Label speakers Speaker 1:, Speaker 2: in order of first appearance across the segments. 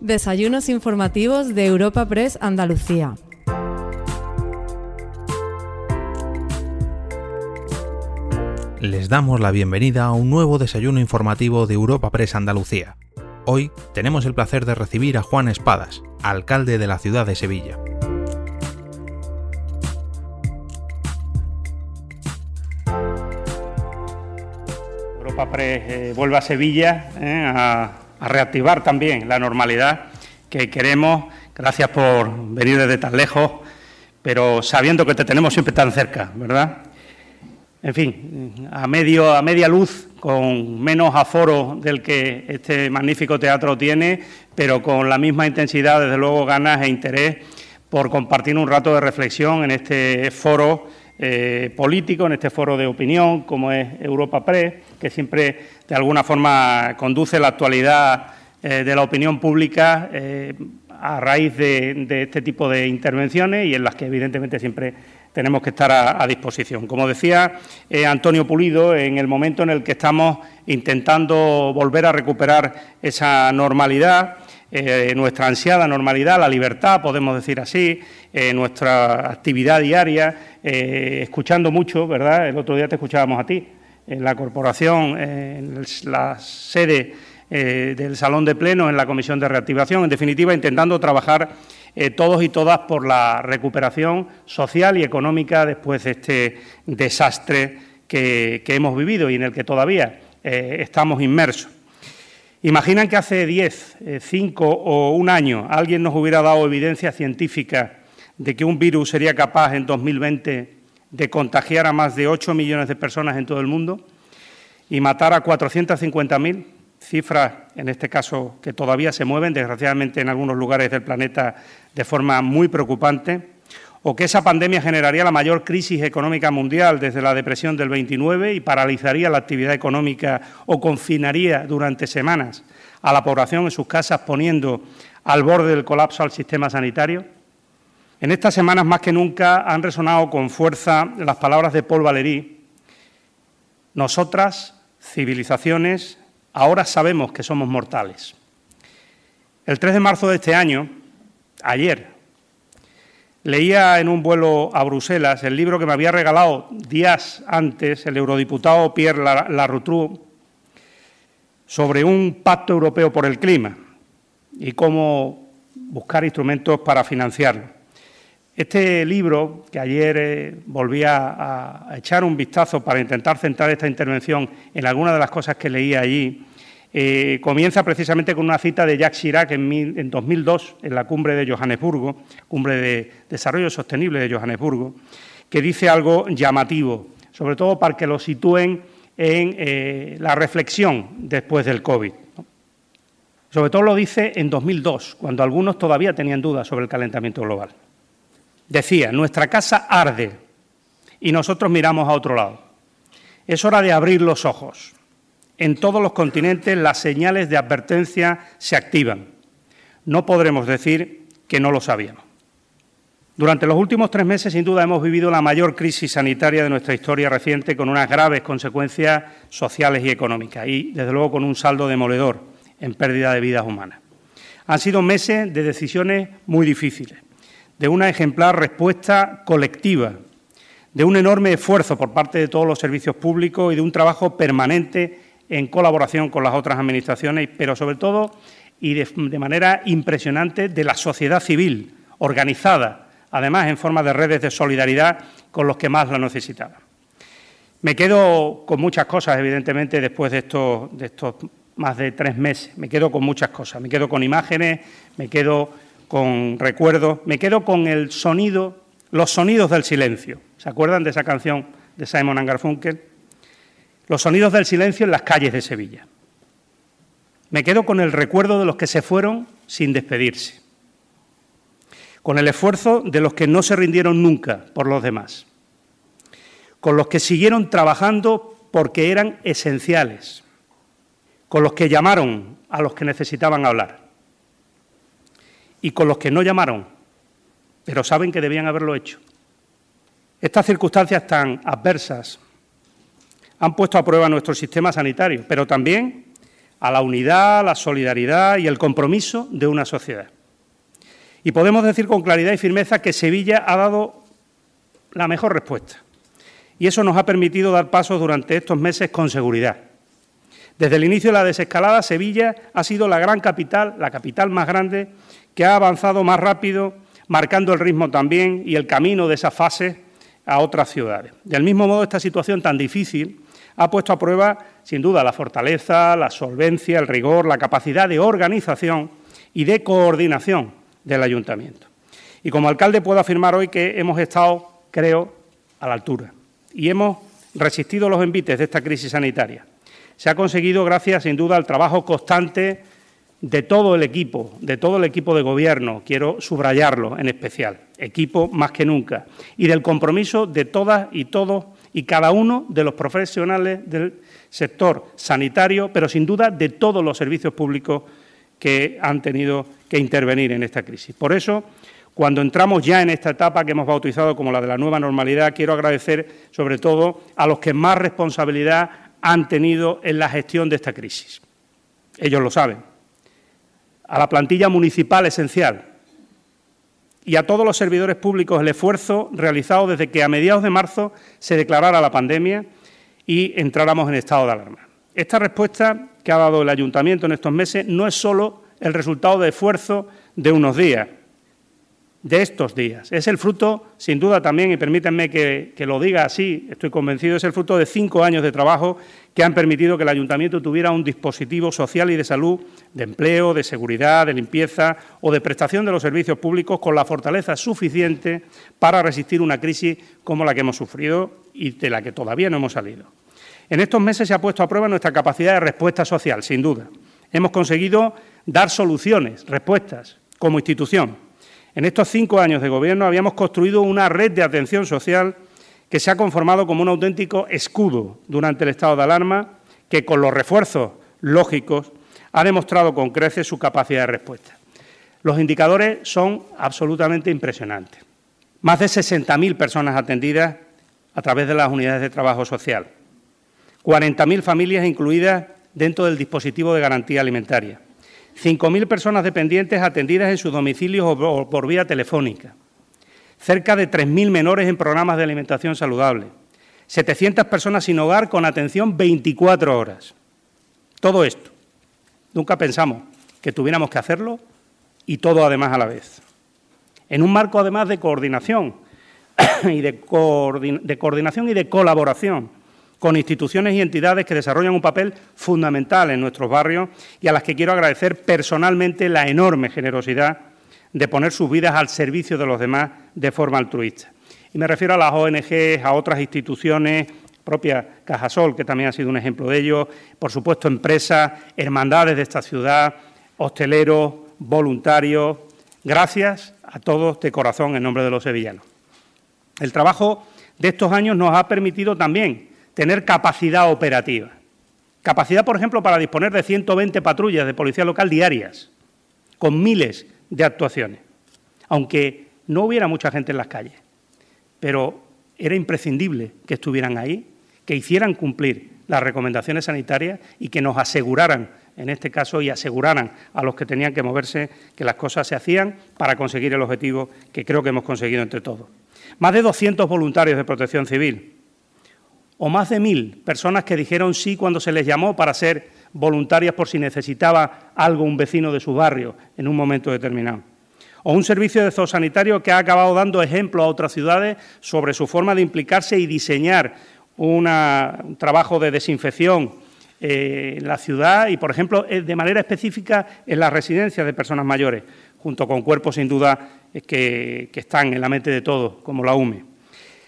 Speaker 1: Desayunos informativos de Europa Press Andalucía.
Speaker 2: Les damos la bienvenida a un nuevo desayuno informativo de Europa Press Andalucía. Hoy tenemos el placer de recibir a Juan Espadas, alcalde de la ciudad de Sevilla.
Speaker 3: Europa Press eh, vuelve a Sevilla eh, a, a reactivar también la normalidad que queremos. Gracias por venir desde tan lejos, pero sabiendo que te tenemos siempre tan cerca, ¿verdad? En fin, a, medio, a media luz, con menos aforo del que este magnífico teatro tiene, pero con la misma intensidad, desde luego, ganas e interés por compartir un rato de reflexión en este foro eh, político, en este foro de opinión, como es Europa Press, que siempre de alguna forma conduce la actualidad eh, de la opinión pública eh, a raíz de, este tipo de intervenciones y en las que evidentemente siempre tenemos que estar a, disposición. Como decía Antonio Pulido, en el momento en el que estamos intentando volver a recuperar esa normalidad, eh, nuestra ansiada normalidad, la libertad, podemos decir así, eh, nuestra actividad diaria, eh, escuchando mucho, ¿verdad? El otro día te escuchábamos a ti, en la corporación, en la sede del Salón de Pleno, en la Comisión de Reactivación, en definitiva, intentando trabajar todos y todas por la recuperación social y económica después de este desastre que, hemos vivido y en el que todavía estamos inmersos. Imaginan que hace 10, 5 eh, o un año alguien nos hubiera dado evidencia científica de que un virus sería capaz en 2020 de contagiar a más de 8 millones de personas en todo el mundo y matar a 450.000, cifras en este caso que todavía se mueven, desgraciadamente en algunos lugares del planeta, de forma muy preocupante, o que esa pandemia generaría la mayor crisis económica mundial desde la depresión del 29 y paralizaría la actividad económica o confinaría durante semanas a la población en sus casas, poniendo al borde del colapso al sistema sanitario. En estas semanas, más que nunca, han resonado con fuerza las palabras de Paul Valéry. Nosotras, civilizaciones, ahora sabemos que somos mortales. El 3 de marzo de este año, ayer, leía en un vuelo a Bruselas el libro que me había regalado días antes el eurodiputado Pierre Larrouturou sobre un pacto europeo por el clima y cómo buscar instrumentos para financiarlo. Este libro, que ayer eh, volví a, a, echar un vistazo para intentar centrar esta intervención en algunas de las cosas que leía allí, eh, comienza precisamente con una cita de Jacques Chirac en, mil, en, 2002, en la cumbre de Johannesburgo, cumbre de desarrollo sostenible de Johannesburgo, que dice algo llamativo, sobre todo para que lo sitúen en eh, la reflexión después del COVID. Sobre todo lo dice en 2002, cuando algunos todavía tenían dudas sobre el calentamiento global. Decía, nuestra casa arde y nosotros miramos a otro lado. Es hora de abrir los ojos. En todos los continentes las señales de advertencia se activan. No podremos decir que no lo sabíamos. Durante los últimos tres meses, sin duda, hemos vivido la mayor crisis sanitaria de nuestra historia reciente, con unas graves consecuencias sociales y económicas, y, desde luego, con un saldo demoledor en pérdida de vidas humanas. Han sido meses de decisiones muy difíciles de una ejemplar respuesta colectiva, de un enorme esfuerzo por parte de todos los servicios públicos y de un trabajo permanente en colaboración con las otras administraciones, pero sobre todo y de, manera impresionante de la sociedad civil organizada, además en forma de redes de solidaridad con los que más la necesitaban. Me quedo con muchas cosas, evidentemente, después de estos, de estos más de tres meses. Me quedo con muchas cosas. Me quedo con imágenes, me quedo con recuerdos, me quedo con el sonido, los sonidos del silencio. ¿Se acuerdan de esa canción de Simon Garfunkel? Los sonidos del silencio en las calles de Sevilla. Me quedo con el recuerdo de los que se fueron sin despedirse, con el esfuerzo de los que no se rindieron nunca por los demás, con los que siguieron trabajando porque eran esenciales, con los que llamaron a los que necesitaban hablar y con los que no llamaron, pero saben que debían haberlo hecho. Estas circunstancias tan adversas han puesto a prueba nuestro sistema sanitario, pero también a la unidad, la solidaridad y el compromiso de una sociedad. Y podemos decir con claridad y firmeza que Sevilla ha dado la mejor respuesta. Y eso nos ha permitido dar pasos durante estos meses con seguridad. Desde el inicio de la desescalada, Sevilla ha sido la gran capital, la capital más grande, que ha avanzado más rápido, marcando el ritmo también y el camino de esa fase a otras ciudades. Del mismo modo, esta situación tan difícil ha puesto a prueba, sin duda, la fortaleza, la solvencia, el rigor, la capacidad de organización y de coordinación del ayuntamiento. Y como alcalde puedo afirmar hoy que hemos estado, creo, a la altura y hemos resistido los envites de esta crisis sanitaria se ha conseguido gracias, sin duda, al trabajo constante de todo el equipo, de todo el equipo de gobierno, quiero subrayarlo en especial, equipo más que nunca, y del compromiso de todas y todos y cada uno de los profesionales del sector sanitario, pero sin duda de todos los servicios públicos que han tenido que intervenir en esta crisis. Por eso, cuando entramos ya en esta etapa que hemos bautizado como la de la nueva normalidad, quiero agradecer sobre todo a los que más responsabilidad han tenido en la gestión de esta crisis. Ellos lo saben. A la plantilla municipal esencial y a todos los servidores públicos el esfuerzo realizado desde que a mediados de marzo se declarara la pandemia y entráramos en estado de alarma. Esta respuesta que ha dado el ayuntamiento en estos meses no es solo el resultado de esfuerzo de unos días, de estos días. Es el fruto, sin duda también, y permítanme que, lo diga así, estoy convencido, es el fruto de cinco años de trabajo que han permitido que el ayuntamiento tuviera un dispositivo social y de salud, de empleo, de seguridad, de limpieza o de prestación de los servicios públicos con la fortaleza suficiente para resistir una crisis como la que hemos sufrido y de la que todavía no hemos salido. En estos meses se ha puesto a prueba nuestra capacidad de respuesta social, sin duda. Hemos conseguido dar soluciones, respuestas, como institución en estos cinco años de Gobierno habíamos construido una red de atención social que se ha conformado como un auténtico escudo durante el estado de alarma, que con los refuerzos lógicos ha demostrado con creces su capacidad de respuesta. Los indicadores son absolutamente impresionantes. Más de 60.000 personas atendidas a través de las unidades de trabajo social, 40.000 familias incluidas dentro del dispositivo de garantía alimentaria, 5.000 personas dependientes atendidas en sus domicilios o por vía telefónica, cerca de 3.000 menores en programas de alimentación saludable, 700 personas sin hogar con atención 24 horas. Todo esto. Nunca pensamos que tuviéramos que hacerlo y todo además a la vez. En un marco además de coordinación y de, de coordinación y de colaboración con instituciones y entidades que desarrollan un papel fundamental en nuestros barrios y a las que quiero agradecer personalmente la enorme generosidad de poner sus vidas al servicio de los demás de forma altruista. Y me refiero a las ONG, a otras instituciones, propia Cajasol, que también ha sido un ejemplo de ello, por supuesto empresas, hermandades de esta ciudad, hosteleros, voluntarios. Gracias a todos de corazón en nombre de los sevillanos. El trabajo de estos años nos ha permitido también tener capacidad operativa. Capacidad, por ejemplo, para disponer de 120 patrullas de policía local diarias, con miles de actuaciones, aunque no hubiera mucha gente en las calles. Pero era imprescindible que estuvieran ahí, que hicieran cumplir las recomendaciones sanitarias y que nos aseguraran, en este caso, y aseguraran a los que tenían que moverse que las cosas se hacían para conseguir el objetivo que creo que hemos conseguido entre todos. Más de 200 voluntarios de protección civil, o más de mil personas que dijeron sí cuando se les llamó para ser voluntarias por si necesitaba algo un vecino de su barrio en un momento determinado. O un servicio de zoosanitario que ha acabado dando ejemplo a otras ciudades sobre su forma de implicarse y diseñar un trabajo de desinfección eh, en la ciudad y, por ejemplo, eh, de manera específica en las residencias de personas mayores, junto con cuerpos sin duda eh, que, que están en la mente de todos, como la UME.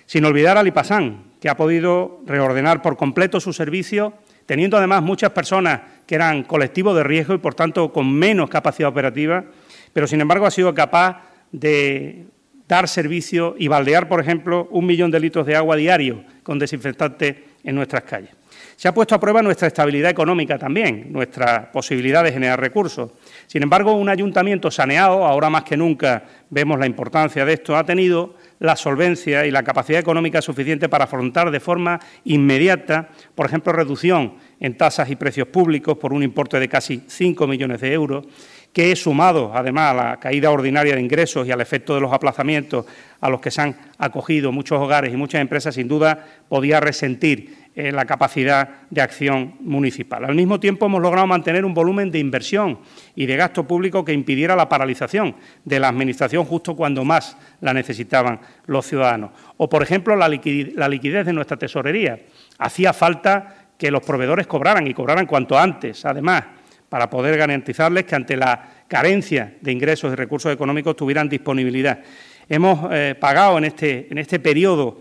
Speaker 3: Sin olvidar a Lipasán, que ha podido reordenar por completo su servicio, teniendo además muchas personas que eran colectivos de riesgo y, por tanto, con menos capacidad operativa, pero, sin embargo, ha sido capaz de dar servicio y baldear, por ejemplo, un millón de litros de agua diario con desinfectante en nuestras calles. Se ha puesto a prueba nuestra estabilidad económica también, nuestra posibilidad de generar recursos. Sin embargo, un ayuntamiento saneado, ahora más que nunca vemos la importancia de esto, ha tenido la solvencia y la capacidad económica suficiente para afrontar de forma inmediata, por ejemplo, reducción en tasas y precios públicos por un importe de casi 5 millones de euros, que sumado además a la caída ordinaria de ingresos y al efecto de los aplazamientos a los que se han acogido muchos hogares y muchas empresas, sin duda podía resentir eh, la capacidad de acción municipal. Al mismo tiempo, hemos logrado mantener un volumen de inversión y de gasto público que impidiera la paralización de la Administración justo cuando más la necesitaban los ciudadanos. O, por ejemplo, la liquidez de nuestra tesorería. Hacía falta que los proveedores cobraran y cobraran cuanto antes, además para poder garantizarles que ante la carencia de ingresos y recursos económicos tuvieran disponibilidad. Hemos eh, pagado en este, en este periodo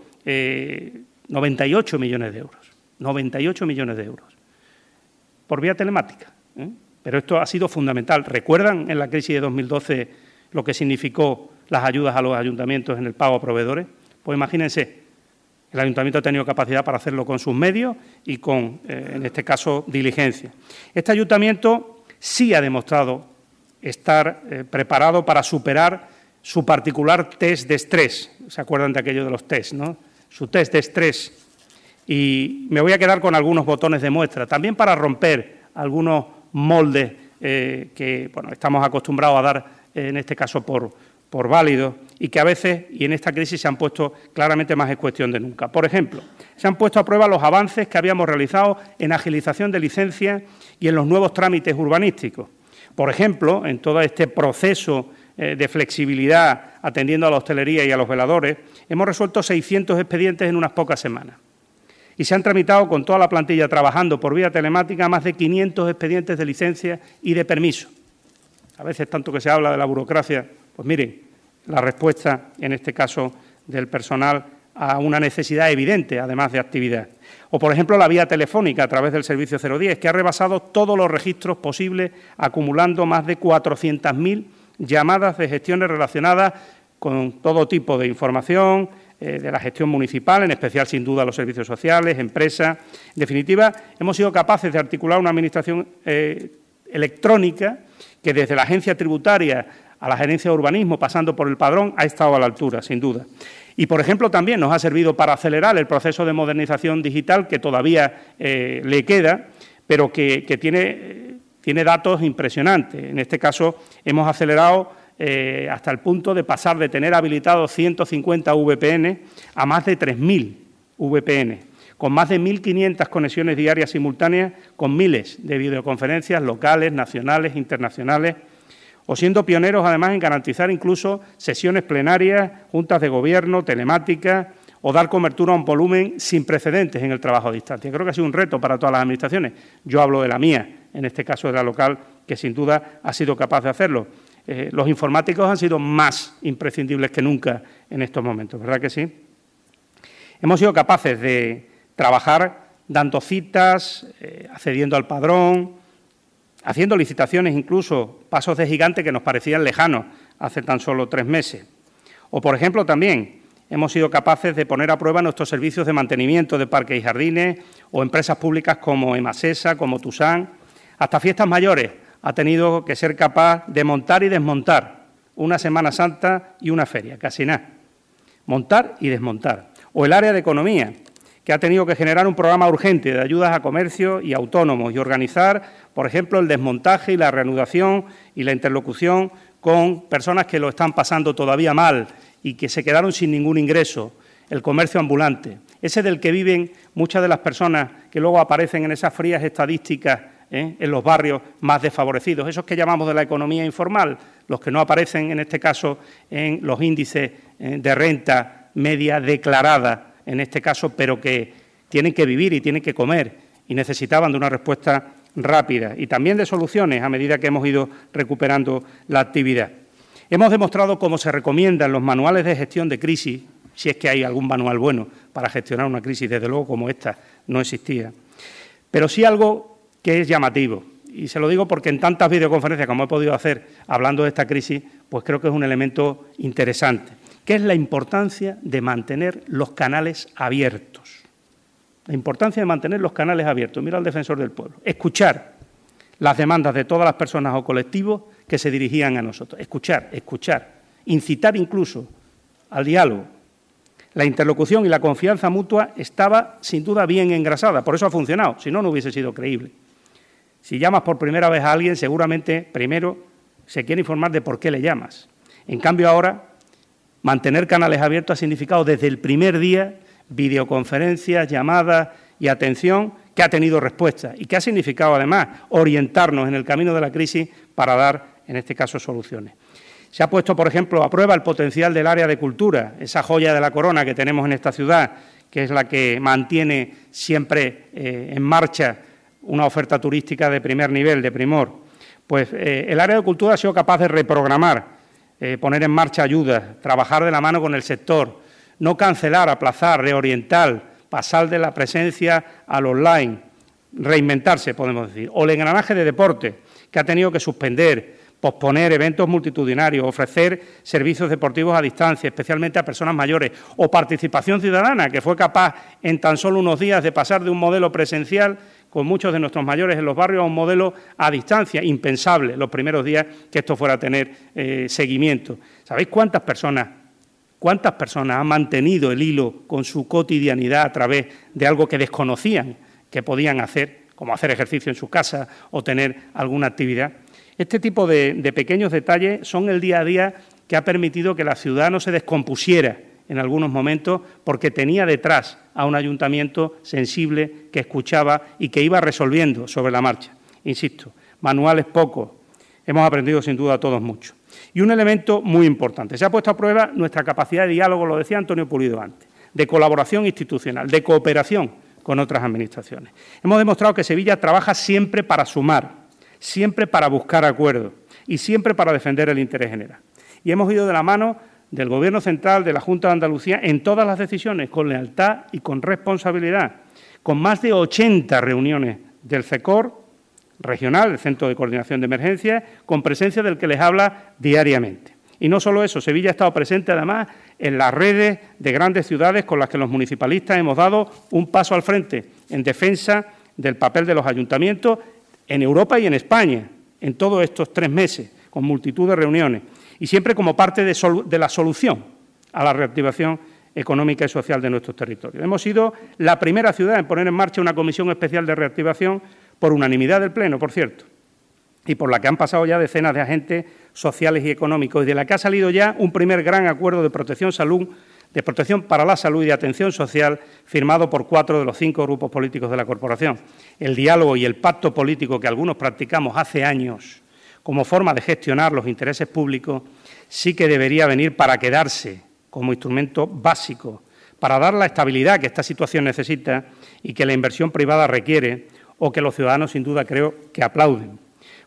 Speaker 3: 98 eh, millones de euros, 98 millones de euros, por vía telemática. ¿eh? Pero esto ha sido fundamental. ¿Recuerdan en la crisis de 2012 lo que significó las ayudas a los ayuntamientos en el pago a proveedores? Pues imagínense, el ayuntamiento ha tenido capacidad para hacerlo con sus medios y con, eh, en este caso, diligencia. Este ayuntamiento sí ha demostrado estar eh, preparado para superar su particular test de estrés. ¿Se acuerdan de aquello de los test, no? Su test de estrés. Y me voy a quedar con algunos botones de muestra, también para romper algunos moldes eh, que bueno, estamos acostumbrados a dar, en este caso, por, por válidos y que a veces, y en esta crisis, se han puesto claramente más en cuestión de nunca. Por ejemplo, se han puesto a prueba los avances que habíamos realizado en agilización de licencias y en los nuevos trámites urbanísticos. Por ejemplo, en todo este proceso eh, de flexibilidad atendiendo a la hostelería y a los veladores, hemos resuelto 600 expedientes en unas pocas semanas. Y se han tramitado con toda la plantilla trabajando por vía telemática más de 500 expedientes de licencia y de permiso. A veces tanto que se habla de la burocracia, pues miren, la respuesta, en este caso, del personal a una necesidad evidente, además de actividad. O, por ejemplo, la vía telefónica a través del servicio 010, que ha rebasado todos los registros posibles, acumulando más de 400.000 llamadas de gestiones relacionadas con todo tipo de información, eh, de la gestión municipal, en especial, sin duda, los servicios sociales, empresas. En definitiva, hemos sido capaces de articular una administración eh, electrónica que desde la agencia tributaria a la gerencia de urbanismo, pasando por el padrón, ha estado a la altura, sin duda. Y, por ejemplo, también nos ha servido para acelerar el proceso de modernización digital que todavía eh, le queda, pero que, tiene, tiene, datos impresionantes. En este caso, hemos acelerado eh, hasta el punto de pasar de tener habilitados 150 VPN a más de 3.000 VPN, con más de 1.500 conexiones diarias simultáneas, con miles de videoconferencias locales, nacionales, internacionales o siendo pioneros además en garantizar incluso sesiones plenarias, juntas de gobierno, telemáticas o dar cobertura a un volumen sin precedentes en el trabajo a distancia. Creo que ha sido un reto para todas las administraciones. Yo hablo de la mía, en este caso de la local, que sin duda ha sido capaz de hacerlo. Eh, los informáticos han sido más imprescindibles que nunca en estos momentos, ¿verdad que sí? Hemos sido capaces de trabajar dando citas, eh, accediendo al padrón, haciendo licitaciones incluso, pasos de gigante que nos parecían lejanos hace tan solo tres meses. O, por ejemplo, también hemos sido capaces de poner a prueba nuestros servicios de mantenimiento de parques y jardines o empresas públicas como Emasesa, como Tusán. Hasta fiestas mayores ha tenido que ser capaz de montar y desmontar una Semana Santa y una feria, casi nada. Montar y desmontar. O el área de economía, que ha tenido que generar un programa urgente de ayudas a comercio y autónomos y organizar, por ejemplo, el desmontaje y la reanudación y la interlocución con personas que lo están pasando todavía mal y que se quedaron sin ningún ingreso, el comercio ambulante, ese del que viven muchas de las personas que luego aparecen en esas frías estadísticas ¿eh? en los barrios más desfavorecidos, esos que llamamos de la economía informal, los que no aparecen en este caso en los índices ¿eh? de renta media declarada en este caso, pero que tienen que vivir y tienen que comer y necesitaban de una respuesta rápida y también de soluciones a medida que hemos ido recuperando la actividad. Hemos demostrado cómo se recomiendan los manuales de gestión de crisis, si es que hay algún manual bueno para gestionar una crisis, desde luego como esta no existía, pero sí algo que es llamativo. Y se lo digo porque en tantas videoconferencias como he podido hacer hablando de esta crisis, pues creo que es un elemento interesante que es la importancia de mantener los canales abiertos. La importancia de mantener los canales abiertos. Mira al defensor del pueblo. Escuchar las demandas de todas las personas o colectivos que se dirigían a nosotros. Escuchar, escuchar. Incitar incluso al diálogo. La interlocución y la confianza mutua estaba sin duda bien engrasada, por eso ha funcionado, si no, no hubiese sido creíble. Si llamas por primera vez a alguien, seguramente primero se quiere informar de por qué le llamas. En cambio, ahora, mantener canales abiertos ha significado desde el primer día videoconferencias, llamadas y atención que ha tenido respuesta y que ha significado además orientarnos en el camino de la crisis para dar, en este caso, soluciones. Se ha puesto, por ejemplo, a prueba el potencial del área de cultura, esa joya de la corona que tenemos en esta ciudad, que es la que mantiene siempre eh, en marcha una oferta turística de primer nivel, de primor. Pues eh, el área de cultura ha sido capaz de reprogramar, eh, poner en marcha ayudas, trabajar de la mano con el sector, no cancelar, aplazar, reorientar, pasar de la presencia al online, reinventarse, podemos decir. O el engranaje de deporte, que ha tenido que suspender, posponer eventos multitudinarios, ofrecer servicios deportivos a distancia, especialmente a personas mayores, o participación ciudadana, que fue capaz en tan solo unos días de pasar de un modelo presencial con muchos de nuestros mayores en los barrios a un modelo a distancia, impensable los primeros días que esto fuera a tener eh, seguimiento. ¿Sabéis cuántas personas, cuántas personas han mantenido el hilo con su cotidianidad a través de algo que desconocían que podían hacer, como hacer ejercicio en su casa o tener alguna actividad? Este tipo de, pequeños detalles son el día a día que ha permitido que la ciudad no se descompusiera en algunos momentos porque tenía detrás a un ayuntamiento sensible que escuchaba y que iba resolviendo sobre la marcha. Insisto, manuales pocos, hemos aprendido sin duda todos mucho. Y un elemento muy importante, se ha puesto a prueba nuestra capacidad de diálogo, lo decía Antonio Pulido antes, de colaboración institucional, de cooperación con otras administraciones. Hemos demostrado que Sevilla trabaja siempre para sumar, siempre para buscar acuerdos y siempre para defender el interés general. Y hemos ido de la mano del Gobierno central, de la Junta de Andalucía, en todas las decisiones, con lealtad y con responsabilidad, con más de 80 reuniones del CECOR regional, el Centro de Coordinación de Emergencias, con presencia del que les habla diariamente. Y no solo eso, Sevilla ha estado presente además en las redes de grandes ciudades con las que los municipalistas hemos dado un paso al frente en defensa del papel de los ayuntamientos en Europa y en España, en todos estos tres meses, con multitud de reuniones, y siempre como parte de, la solución a la reactivación económica y social de nuestros territorios. Hemos sido la primera ciudad en poner en marcha una comisión especial de reactivación, por unanimidad del Pleno, por cierto, y por la que han pasado ya decenas de agentes sociales y económicos, y de la que ha salido ya un primer gran acuerdo de protección salud de protección para la salud y de atención social firmado por cuatro de los cinco grupos políticos de la corporación. El diálogo y el pacto político que algunos practicamos hace años como forma de gestionar los intereses públicos sí que debería venir para quedarse como instrumento básico para dar la estabilidad que esta situación necesita y que la inversión privada requiere o que los ciudadanos sin duda creo que aplauden.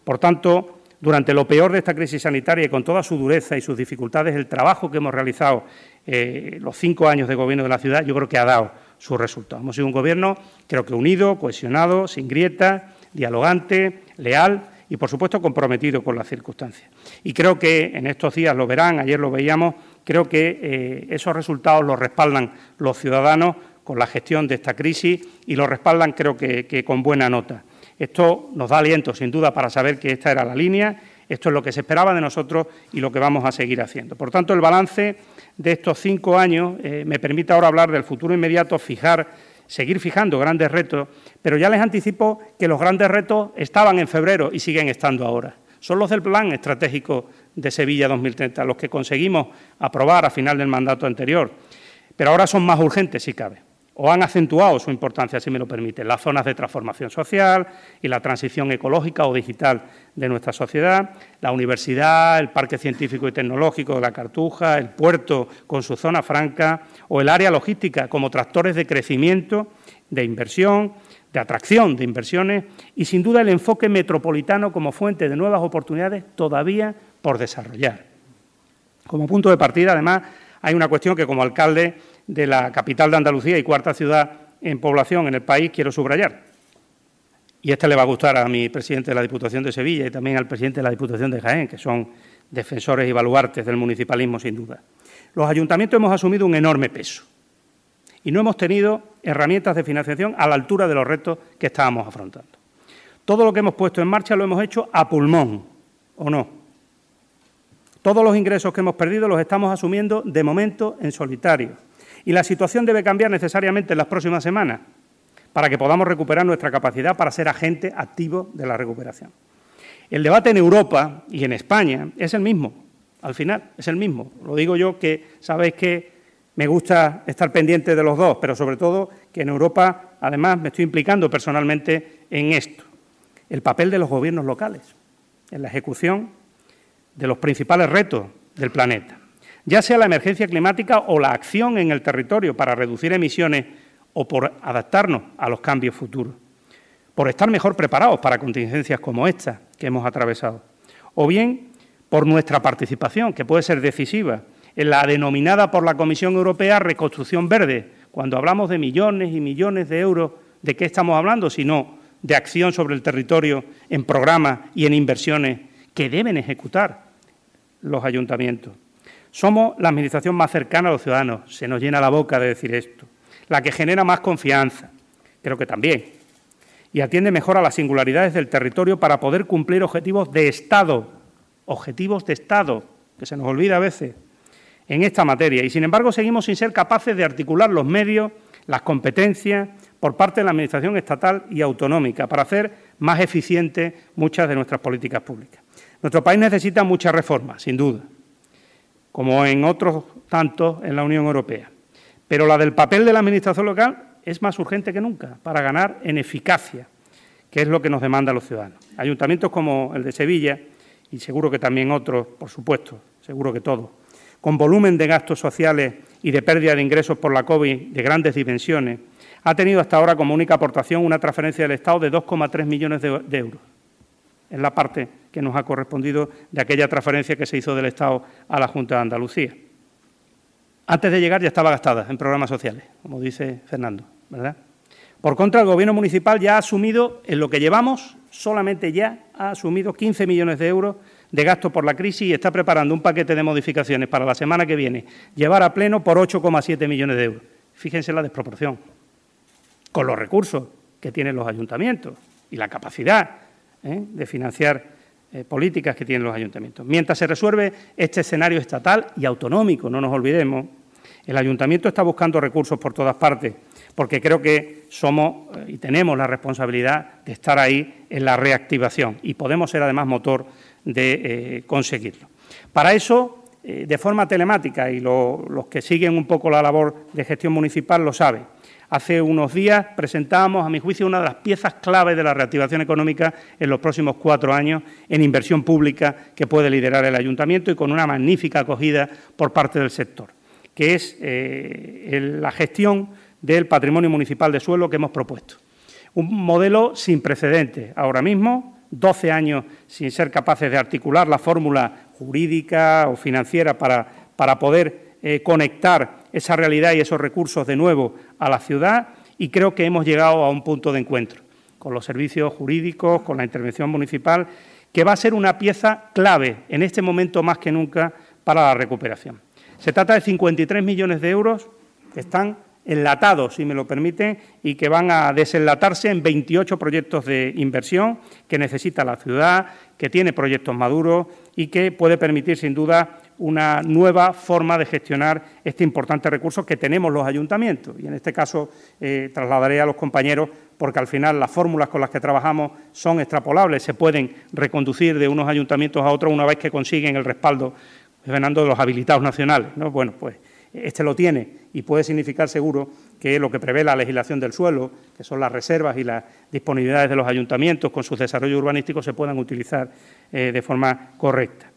Speaker 3: Por tanto, durante lo peor de esta crisis sanitaria y con toda su dureza y sus dificultades, el trabajo que hemos realizado eh, los cinco años de gobierno de la ciudad, yo creo que ha dado sus resultados. Hemos sido un gobierno, creo que unido, cohesionado, sin grietas, dialogante, leal y, por supuesto, comprometido con las circunstancias. Y creo que en estos días lo verán, ayer lo veíamos, creo que eh, esos resultados los respaldan los ciudadanos con la gestión de esta crisis y lo respaldan, creo que con buena nota. Esto nos da aliento, sin duda, para saber que esta era la línea, esto es lo que se esperaba de nosotros y lo que vamos a seguir haciendo. Por tanto, el balance de estos cinco años eh, me permite ahora hablar del futuro inmediato, fijar, seguir fijando grandes retos, pero ya les anticipo que los grandes retos estaban en febrero y siguen estando ahora. Son los del Plan Estratégico de Sevilla 2030, los que conseguimos aprobar a final del mandato anterior, pero ahora son más urgentes si cabe o han acentuado su importancia, si me lo permite, las zonas de transformación social y la transición ecológica o digital de nuestra sociedad, la universidad, el parque científico y tecnológico de la Cartuja, el puerto con su zona franca o el área logística como tractores de crecimiento, de inversión, de atracción de inversiones y, sin duda, el enfoque metropolitano como fuente de nuevas oportunidades todavía por desarrollar. Como punto de partida, además, hay una cuestión que como alcalde de la capital de Andalucía y cuarta ciudad en población en el país, quiero subrayar. Y este le va a gustar a mi presidente de la Diputación de Sevilla y también al presidente de la Diputación de Jaén, que son defensores y baluartes del municipalismo, sin duda. Los ayuntamientos hemos asumido un enorme peso y no hemos tenido herramientas de financiación a la altura de los retos que estábamos afrontando. Todo lo que hemos puesto en marcha lo hemos hecho a pulmón, ¿o no? Todos los ingresos que hemos perdido los estamos asumiendo de momento en solitario Y la situación debe cambiar necesariamente en las próximas semanas para que podamos recuperar nuestra capacidad para ser agente activo de la recuperación. El debate en Europa y en España es el mismo, al final, es el mismo. Lo digo yo que sabéis que me gusta estar pendiente de los dos, pero sobre todo que en Europa, además, me estoy implicando personalmente en esto. El papel de los gobiernos locales en la ejecución de los principales retos del planeta, ya sea la emergencia climática o la acción en el territorio para reducir emisiones o por adaptarnos a los cambios futuros, por estar mejor preparados para contingencias como esta que hemos atravesado, o bien por nuestra participación, que puede ser decisiva, en la denominada por la Comisión Europea reconstrucción verde. Cuando hablamos de millones y millones de euros, ¿de qué estamos hablando? Sino de acción sobre el territorio en programas y en inversiones que deben ejecutar los ayuntamientos. Somos la administración más cercana a los ciudadanos, se nos llena la boca de decir esto. La que genera más confianza, creo que también, y atiende mejor a las singularidades del territorio para poder cumplir objetivos de Estado, objetivos de Estado, que se nos olvida a veces, en esta materia. Y, sin embargo, seguimos sin ser capaces de articular los medios, las competencias por parte de la Administración estatal y autonómica para hacer más eficientes muchas de nuestras políticas públicas. Nuestro país necesita muchas reformas, sin duda, como en otros tantos en la Unión Europea. Pero la del papel de la Administración local es más urgente que nunca para ganar en eficacia, que es lo que nos demanda los ciudadanos. Ayuntamientos como el de Sevilla, y seguro que también otros, por supuesto, seguro que todos, con volumen de gastos sociales y de pérdida de ingresos por la COVID de grandes dimensiones, ha tenido hasta ahora como única aportación una transferencia del Estado de 2,3 millones de euros. Es la parte que nos ha correspondido de aquella transferencia que se hizo del Estado a la Junta de Andalucía. Antes de llegar ya estaba gastada en programas sociales, como dice Fernando, ¿verdad? Por contra, el Gobierno municipal ya ha asumido, en lo que llevamos, solamente ya ha asumido 15 millones de euros de gasto por la crisis y está preparando un paquete de modificaciones para la semana que viene, llevar a pleno por 8,7 millones de euros. Fíjense la desproporción, con los recursos que tienen los ayuntamientos y la capacidad ¿eh? de financiar eh, políticas que tienen los ayuntamientos. Mientras se resuelve este escenario estatal y autonómico, no nos olvidemos, el ayuntamiento está buscando recursos por todas partes, porque creo que somos eh, y tenemos la responsabilidad de estar ahí en la reactivación y podemos ser además motor de eh, conseguirlo. Para eso, de forma telemática, y los que siguen un poco la labor de gestión municipal lo saben, Hace unos días presentábamos, a mi juicio, una de las piezas clave de la reactivación económica en los próximos cuatro años en inversión pública que puede liderar el ayuntamiento y con una magnífica acogida por parte del sector, que es eh, la gestión del patrimonio municipal de suelo que hemos propuesto. Un modelo sin precedentes. Ahora mismo, 12 años sin ser capaces de articular la fórmula jurídica o financiera para, para poder eh, conectar esa realidad y esos recursos de nuevo a la ciudad y creo que hemos llegado a un punto de encuentro con los servicios jurídicos, con la intervención municipal, que va a ser una pieza clave en este momento más que nunca para la recuperación. Se trata de 53 millones de euros que están enlatados, si me lo permiten, y que van a desenlatarse en 28 proyectos de inversión que necesita la ciudad, que tiene proyectos maduros y que puede permitir, sin duda, una nueva forma de gestionar este importante recurso que tenemos los ayuntamientos. Y en este caso eh, trasladaré a los compañeros, porque al final las fórmulas con las que trabajamos son extrapolables, se pueden reconducir de unos ayuntamientos a otros una vez que consiguen el respaldo, Fernando, de los habilitados nacionales. ¿no? Bueno, pues este lo tiene y puede significar seguro que lo que prevé la legislación del suelo, que son las reservas y las disponibilidades de los ayuntamientos con sus desarrollos urbanísticos, se puedan utilizar eh, de forma correcta.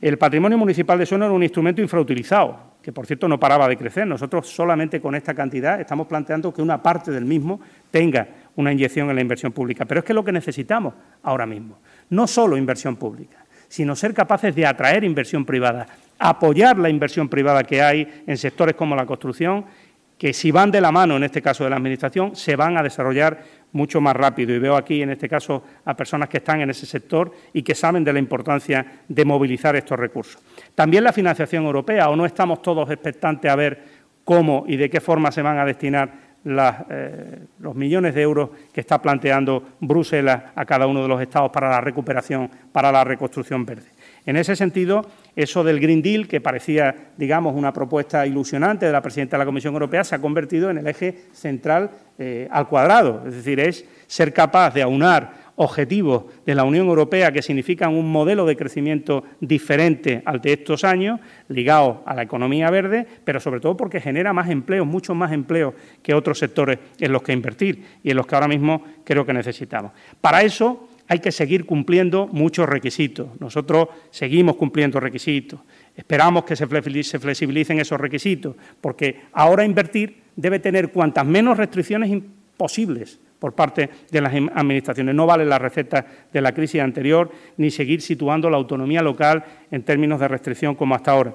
Speaker 3: El patrimonio municipal de suelo era un instrumento infrautilizado, que por cierto no paraba de crecer. Nosotros solamente con esta cantidad estamos planteando que una parte del mismo tenga una inyección en la inversión pública. Pero es que es lo que necesitamos ahora mismo. No solo inversión pública, sino ser capaces de atraer inversión privada, apoyar la inversión privada que hay en sectores como la construcción, que si van de la mano, en este caso de la Administración, se van a desarrollar mucho más rápido. Y veo aquí, en este caso, a personas que están en ese sector y que saben de la importancia de movilizar estos recursos. También la financiación europea, o no estamos todos expectantes a ver cómo y de qué forma se van a destinar eh, los millones de euros que está planteando Bruselas a cada uno de los Estados para la recuperación, para la reconstrucción verde. En ese sentido, eso del Green Deal, que parecía, digamos, una propuesta ilusionante de la presidenta de la Comisión Europea, se ha convertido en el eje central eh, al cuadrado. Es decir, es ser capaz de aunar objetivos de la Unión Europea que significan un modelo de crecimiento diferente al de estos años, ligado a la economía verde, pero sobre todo porque genera más empleos, muchos más empleos que otros sectores en los que invertir y en los que ahora mismo creo que necesitamos. Para eso hay que seguir cumpliendo muchos requisitos. Nosotros seguimos cumpliendo requisitos. Esperamos que se flexibilicen esos requisitos, porque ahora invertir debe tener cuantas menos restricciones posibles por parte de las administraciones. No vale la receta de la crisis anterior ni seguir situando la autonomía local en términos de restricción como hasta ahora.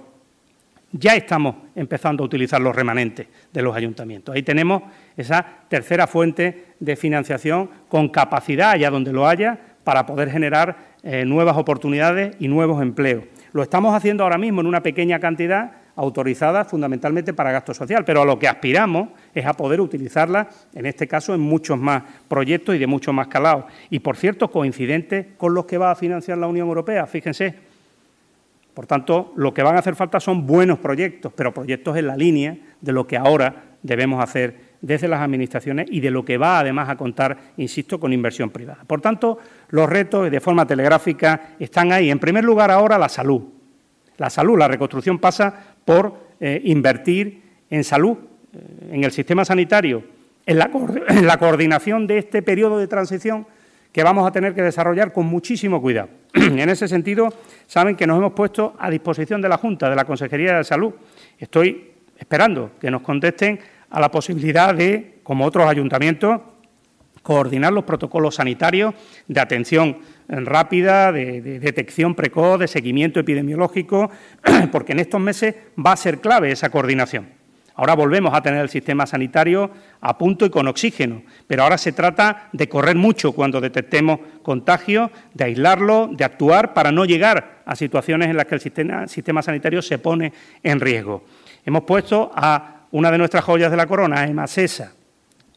Speaker 3: Ya estamos empezando a utilizar los remanentes de los ayuntamientos. Ahí tenemos esa tercera fuente de financiación con capacidad, allá donde lo haya, para poder generar eh, nuevas oportunidades y nuevos empleos. Lo estamos haciendo ahora mismo en una pequeña cantidad autorizada fundamentalmente para gasto social, pero a lo que aspiramos es a poder utilizarla, en este caso, en muchos más proyectos y de mucho más calado. Y, por cierto, coincidentes con los que va a financiar la Unión Europea, fíjense. Por tanto, lo que van a hacer falta son buenos proyectos, pero proyectos en la línea de lo que ahora debemos hacer desde las administraciones y de lo que va además a contar, insisto, con inversión privada. Por tanto, los retos de forma telegráfica están ahí. En primer lugar, ahora la salud. La salud, la reconstrucción pasa por eh, invertir en salud, eh, en el sistema sanitario, en la, coordinación de este periodo de transición que vamos a tener que desarrollar con muchísimo cuidado. en ese sentido, saben que nos hemos puesto a disposición de la Junta, de la Consejería de Salud. Estoy esperando que nos contesten a la posibilidad de, como otros ayuntamientos, coordinar los protocolos sanitarios de atención rápida, de, detección precoz, de seguimiento epidemiológico, porque en estos meses va a ser clave esa coordinación. Ahora volvemos a tener el sistema sanitario a punto y con oxígeno, pero ahora se trata de correr mucho cuando detectemos contagios, de aislarlo, de actuar para no llegar a situaciones en las que el sistema, sanitario se pone en riesgo. Hemos puesto a una de nuestras joyas de la corona, EMASESA,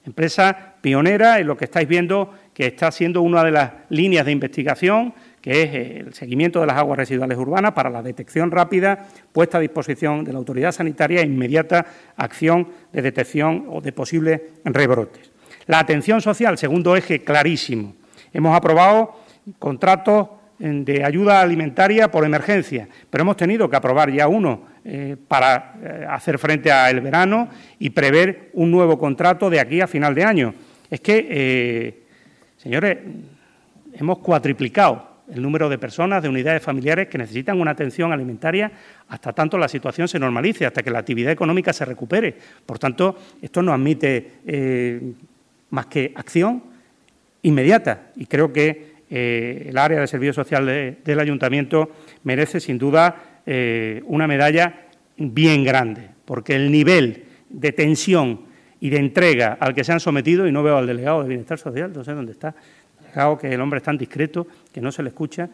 Speaker 3: empresa pionera en lo que estáis viendo que está siendo una de las líneas de investigación, que es el seguimiento de las aguas residuales urbanas para la detección rápida, puesta a disposición de la autoridad sanitaria e inmediata acción de detección o de posibles rebrotes. La atención social, segundo eje clarísimo. Hemos aprobado contratos de ayuda alimentaria por emergencia, pero hemos tenido que aprobar ya uno eh, para eh, hacer frente al verano y prever un nuevo contrato de aquí a final de año. Es que, eh, señores, hemos cuatriplicado el número de personas, de unidades familiares que necesitan una atención alimentaria hasta tanto la situación se normalice, hasta que la actividad económica se recupere. Por tanto, esto no admite más que acción inmediata y creo que eh, el área de servicio social del ayuntamiento merece sin duda eh, una medalla bien grande, porque el nivel de tensión y de entrega al que se han sometido, y no veo al delegado de Bienestar Social, no sé dónde está, que el hombre es tan discreto que no se le escucha,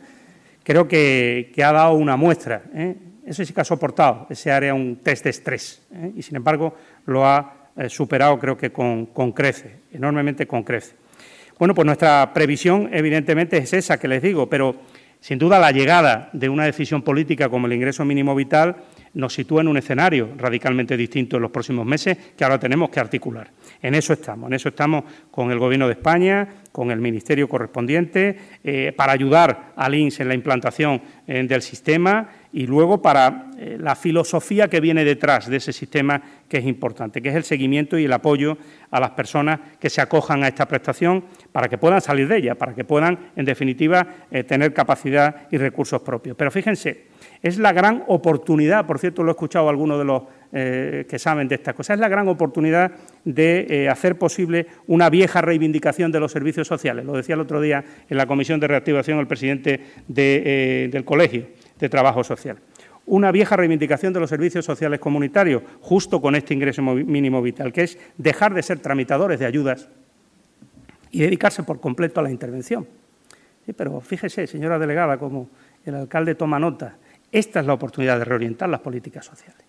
Speaker 3: creo que, ha dado una muestra. ¿eh? Eso sí que ha soportado ese área un test de estrés, y sin embargo lo ha superado creo que con, con crece, enormemente con crece. Bueno, pues nuestra previsión evidentemente es esa que les digo, pero sin duda la llegada de una decisión política como el ingreso mínimo vital nos sitúa en un escenario radicalmente distinto en los próximos meses que ahora tenemos que articular. En eso estamos, en eso estamos con el Gobierno de España, con el Ministerio correspondiente, eh, para ayudar al INS en la implantación eh, del sistema y luego para eh, la filosofía que viene detrás de ese sistema que es importante, que es el seguimiento y el apoyo a las personas que se acojan a esta prestación para que puedan salir de ella, para que puedan, en definitiva, tener capacidad y recursos propios. Pero fíjense, es la gran oportunidad, por cierto, lo he escuchado a algunos de los eh, que saben de estas cosas, es la gran oportunidad de hacer posible una vieja reivindicación de los servicios sociales. Lo decía el otro día en la Comisión de Reactivación el presidente del colegio de trabajo social. Una vieja reivindicación de los servicios sociales comunitarios, justo con este ingreso mínimo vital, que es dejar de ser tramitadores de ayudas y dedicarse por completo a la intervención. pero fíjese, señora delegada, como el alcalde toma nota, esta es la oportunidad de reorientar las políticas sociales.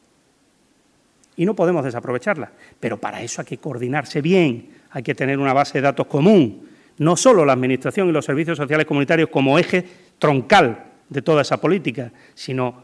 Speaker 3: Y no podemos desaprovecharla, pero para eso hay que coordinarse bien, hay que tener una base de datos común, no solo la Administración y los servicios sociales comunitarios como eje troncal de toda esa política, sino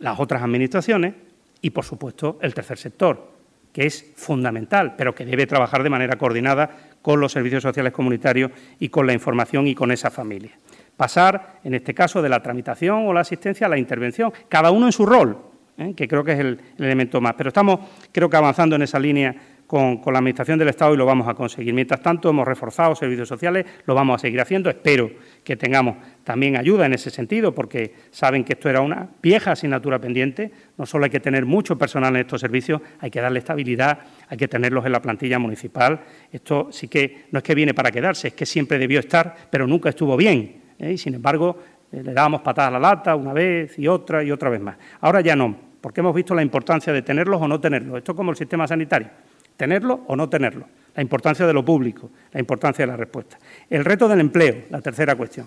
Speaker 3: las otras administraciones y, por supuesto, el tercer sector, que es fundamental, pero que debe trabajar de manera coordinada con los servicios sociales comunitarios y con la información y con esa familia. Pasar, en este caso, de la tramitación o la asistencia a la intervención, cada uno en su rol, ¿eh? que creo que es el, el elemento más. Pero estamos, creo que, avanzando en esa línea con, la Administración del Estado y lo vamos a conseguir. Mientras tanto, hemos reforzado servicios sociales, lo vamos a seguir haciendo. Espero que tengamos también ayuda en ese sentido, porque saben que esto era una vieja asignatura pendiente. No solo hay que tener mucho personal en estos servicios, hay que darle estabilidad, hay que tenerlos en la plantilla municipal. Esto sí que no es que viene para quedarse, es que siempre debió estar, pero nunca estuvo bien. ¿Eh? Y sin embargo, eh, le dábamos patadas a la lata una vez y otra y otra vez más. Ahora ya no, porque hemos visto la importancia de tenerlos o no tenerlos. Esto es como el sistema sanitario tenerlo o no tenerlo, la importancia de lo público, la importancia de la respuesta. El reto del empleo, la tercera cuestión.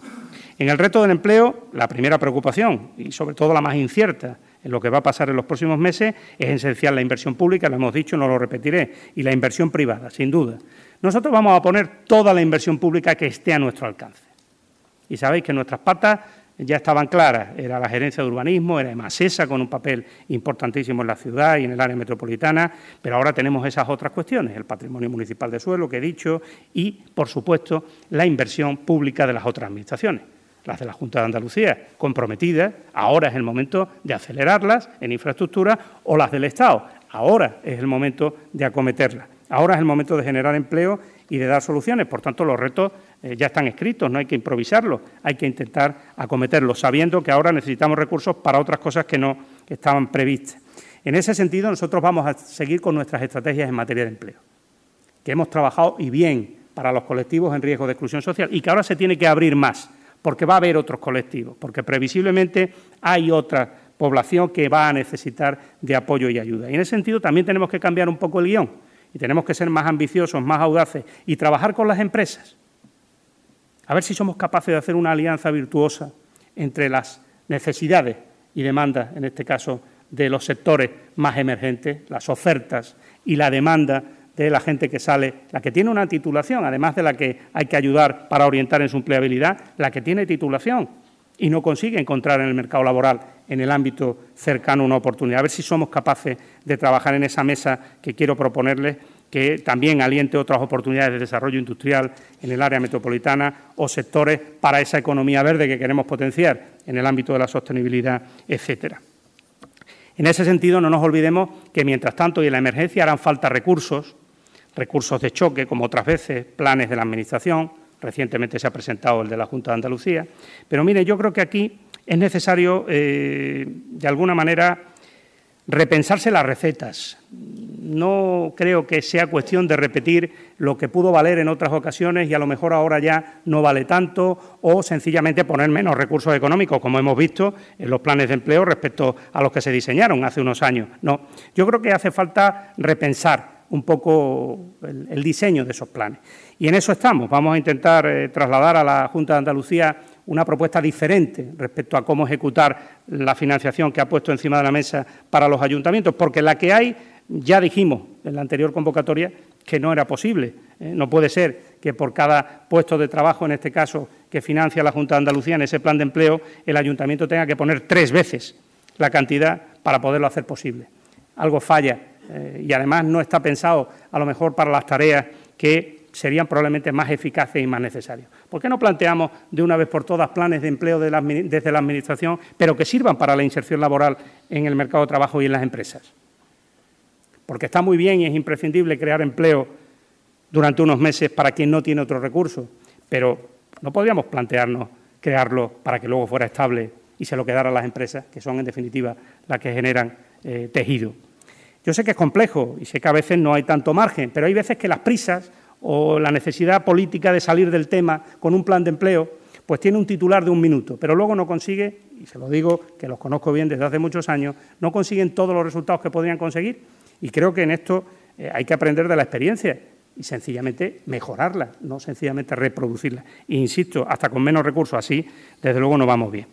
Speaker 3: En el reto del empleo, la primera preocupación, y sobre todo la más incierta en lo que va a pasar en los próximos meses, es esencial la inversión pública, lo hemos dicho, no lo repetiré, y la inversión privada, sin duda. Nosotros vamos a poner toda la inversión pública que esté a nuestro alcance. Y sabéis que nuestras patas ya estaban claras. Era la gerencia de urbanismo, era EMASESA con un papel importantísimo en la ciudad y en el área metropolitana, pero ahora tenemos esas otras cuestiones, el patrimonio municipal de suelo que he dicho y, por supuesto, la inversión pública de las otras administraciones las de la Junta de Andalucía, comprometidas, ahora es el momento de acelerarlas en infraestructura, o las del Estado, ahora es el momento de acometerlas, ahora es el momento de generar empleo y de dar soluciones. Por tanto, los retos eh, ya están escritos, no hay que improvisarlos, hay que intentar acometerlos, sabiendo que ahora necesitamos recursos para otras cosas que no estaban previstas. En ese sentido, nosotros vamos a seguir con nuestras estrategias en materia de empleo, que hemos trabajado y bien para los colectivos en riesgo de exclusión social y que ahora se tiene que abrir más, porque va a haber otros colectivos, porque previsiblemente hay otra población que va a necesitar de apoyo y ayuda. Y en ese sentido también tenemos que cambiar un poco el guion y tenemos que ser más ambiciosos, más audaces y trabajar con las empresas. A ver si somos capaces de hacer una alianza virtuosa entre las necesidades y demandas, en este caso, de los sectores más emergentes, las ofertas y la demanda de la gente que sale, la que tiene una titulación, además de la que hay que ayudar para orientar en su empleabilidad, la que tiene titulación y no consigue encontrar en el mercado laboral, en el ámbito cercano, una oportunidad. A ver si somos capaces de trabajar en esa mesa que quiero proponerles, que también aliente otras oportunidades de desarrollo industrial en el área metropolitana o sectores para esa economía verde que queremos potenciar en el ámbito de la sostenibilidad, etcétera. En ese sentido, no nos olvidemos que, mientras tanto, y en la emergencia harán falta recursos, recursos de choque, como otras veces, planes de la Administración, Recientemente se ha presentado el de la Junta de Andalucía. Pero mire, yo creo que aquí es necesario, eh, de alguna manera, repensarse las recetas. No creo que sea cuestión de repetir lo que pudo valer en otras ocasiones y a lo mejor ahora ya no vale tanto o sencillamente poner menos recursos económicos, como hemos visto en los planes de empleo respecto a los que se diseñaron hace unos años. No, yo creo que hace falta repensar un poco el diseño de esos planes. Y en eso estamos. Vamos a intentar eh, trasladar a la Junta de Andalucía una propuesta diferente respecto a cómo ejecutar la financiación que ha puesto encima de la mesa para los ayuntamientos, porque la que hay, ya dijimos en la anterior convocatoria, que no era posible. Eh, no puede ser que por cada puesto de trabajo, en este caso, que financia la Junta de Andalucía en ese plan de empleo, el ayuntamiento tenga que poner tres veces la cantidad para poderlo hacer posible. Algo falla eh, y además no está pensado a lo mejor para las tareas que serían probablemente más eficaces y más necesarios. ¿Por qué no planteamos de una vez por todas planes de empleo desde la Administración, pero que sirvan para la inserción laboral en el mercado de trabajo y en las empresas? Porque está muy bien y es imprescindible crear empleo durante unos meses para quien no tiene otro recurso, pero no podríamos plantearnos crearlo para que luego fuera estable y se lo quedara a las empresas, que son en definitiva las que generan eh, tejido. Yo sé que es complejo y sé que a veces no hay tanto margen, pero hay veces que las prisas o la necesidad política de salir del tema con un plan de empleo, pues tiene un titular de un minuto, pero luego no consigue, y se lo digo que los conozco bien desde hace muchos años, no consiguen todos los resultados que podrían conseguir. Y creo que en esto eh, hay que aprender de la experiencia y sencillamente mejorarla, no sencillamente reproducirla. Insisto, hasta con menos recursos así, desde luego no vamos bien.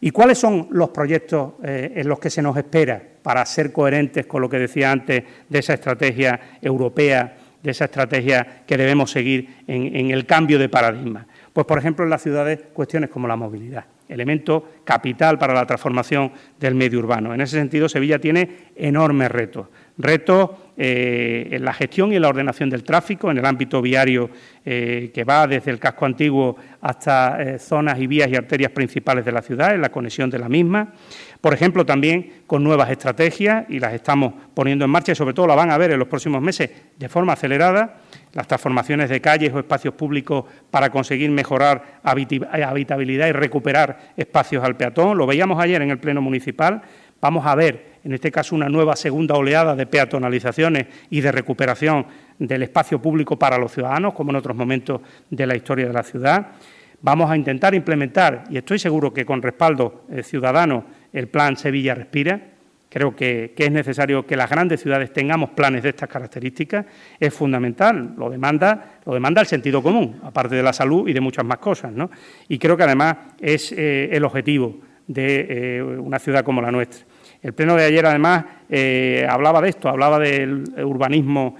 Speaker 3: ¿Y cuáles son los proyectos eh, en los que se nos espera para ser coherentes con lo que decía antes de esa estrategia europea de esa estrategia que debemos seguir en, el cambio de paradigma. Pues, por ejemplo, en las ciudades, cuestiones como la movilidad. elemento capital para la transformación del medio urbano. En ese sentido, Sevilla tiene enormes retos. Retos eh, en la gestión y la ordenación del tráfico, en el ámbito viario eh, que va desde el casco antiguo hasta eh, zonas y vías y arterias principales de la ciudad, en la conexión de la misma. Por ejemplo, también con nuevas estrategias, y las estamos poniendo en marcha y sobre todo la van a ver en los próximos meses de forma acelerada, las transformaciones de calles o espacios públicos para conseguir mejorar habitabilidad y recuperar espacios al peatón. Lo veíamos ayer en el Pleno Municipal. Vamos a ver, en este caso, una nueva segunda oleada de peatonalizaciones y de recuperación del espacio público para los ciudadanos, como en otros momentos de la historia de la ciudad. Vamos a intentar implementar, y estoy seguro que con respaldo eh, ciudadano, el plan Sevilla Respira. Creo que, es necesario que las grandes ciudades tengamos planes de estas características. Es fundamental, lo demanda, lo demanda el sentido común, aparte de la salud y de muchas más cosas. Y creo que además es eh, el objetivo de eh, una ciudad como la nuestra. El pleno de ayer, además, hablaba de esto, hablaba del urbanismo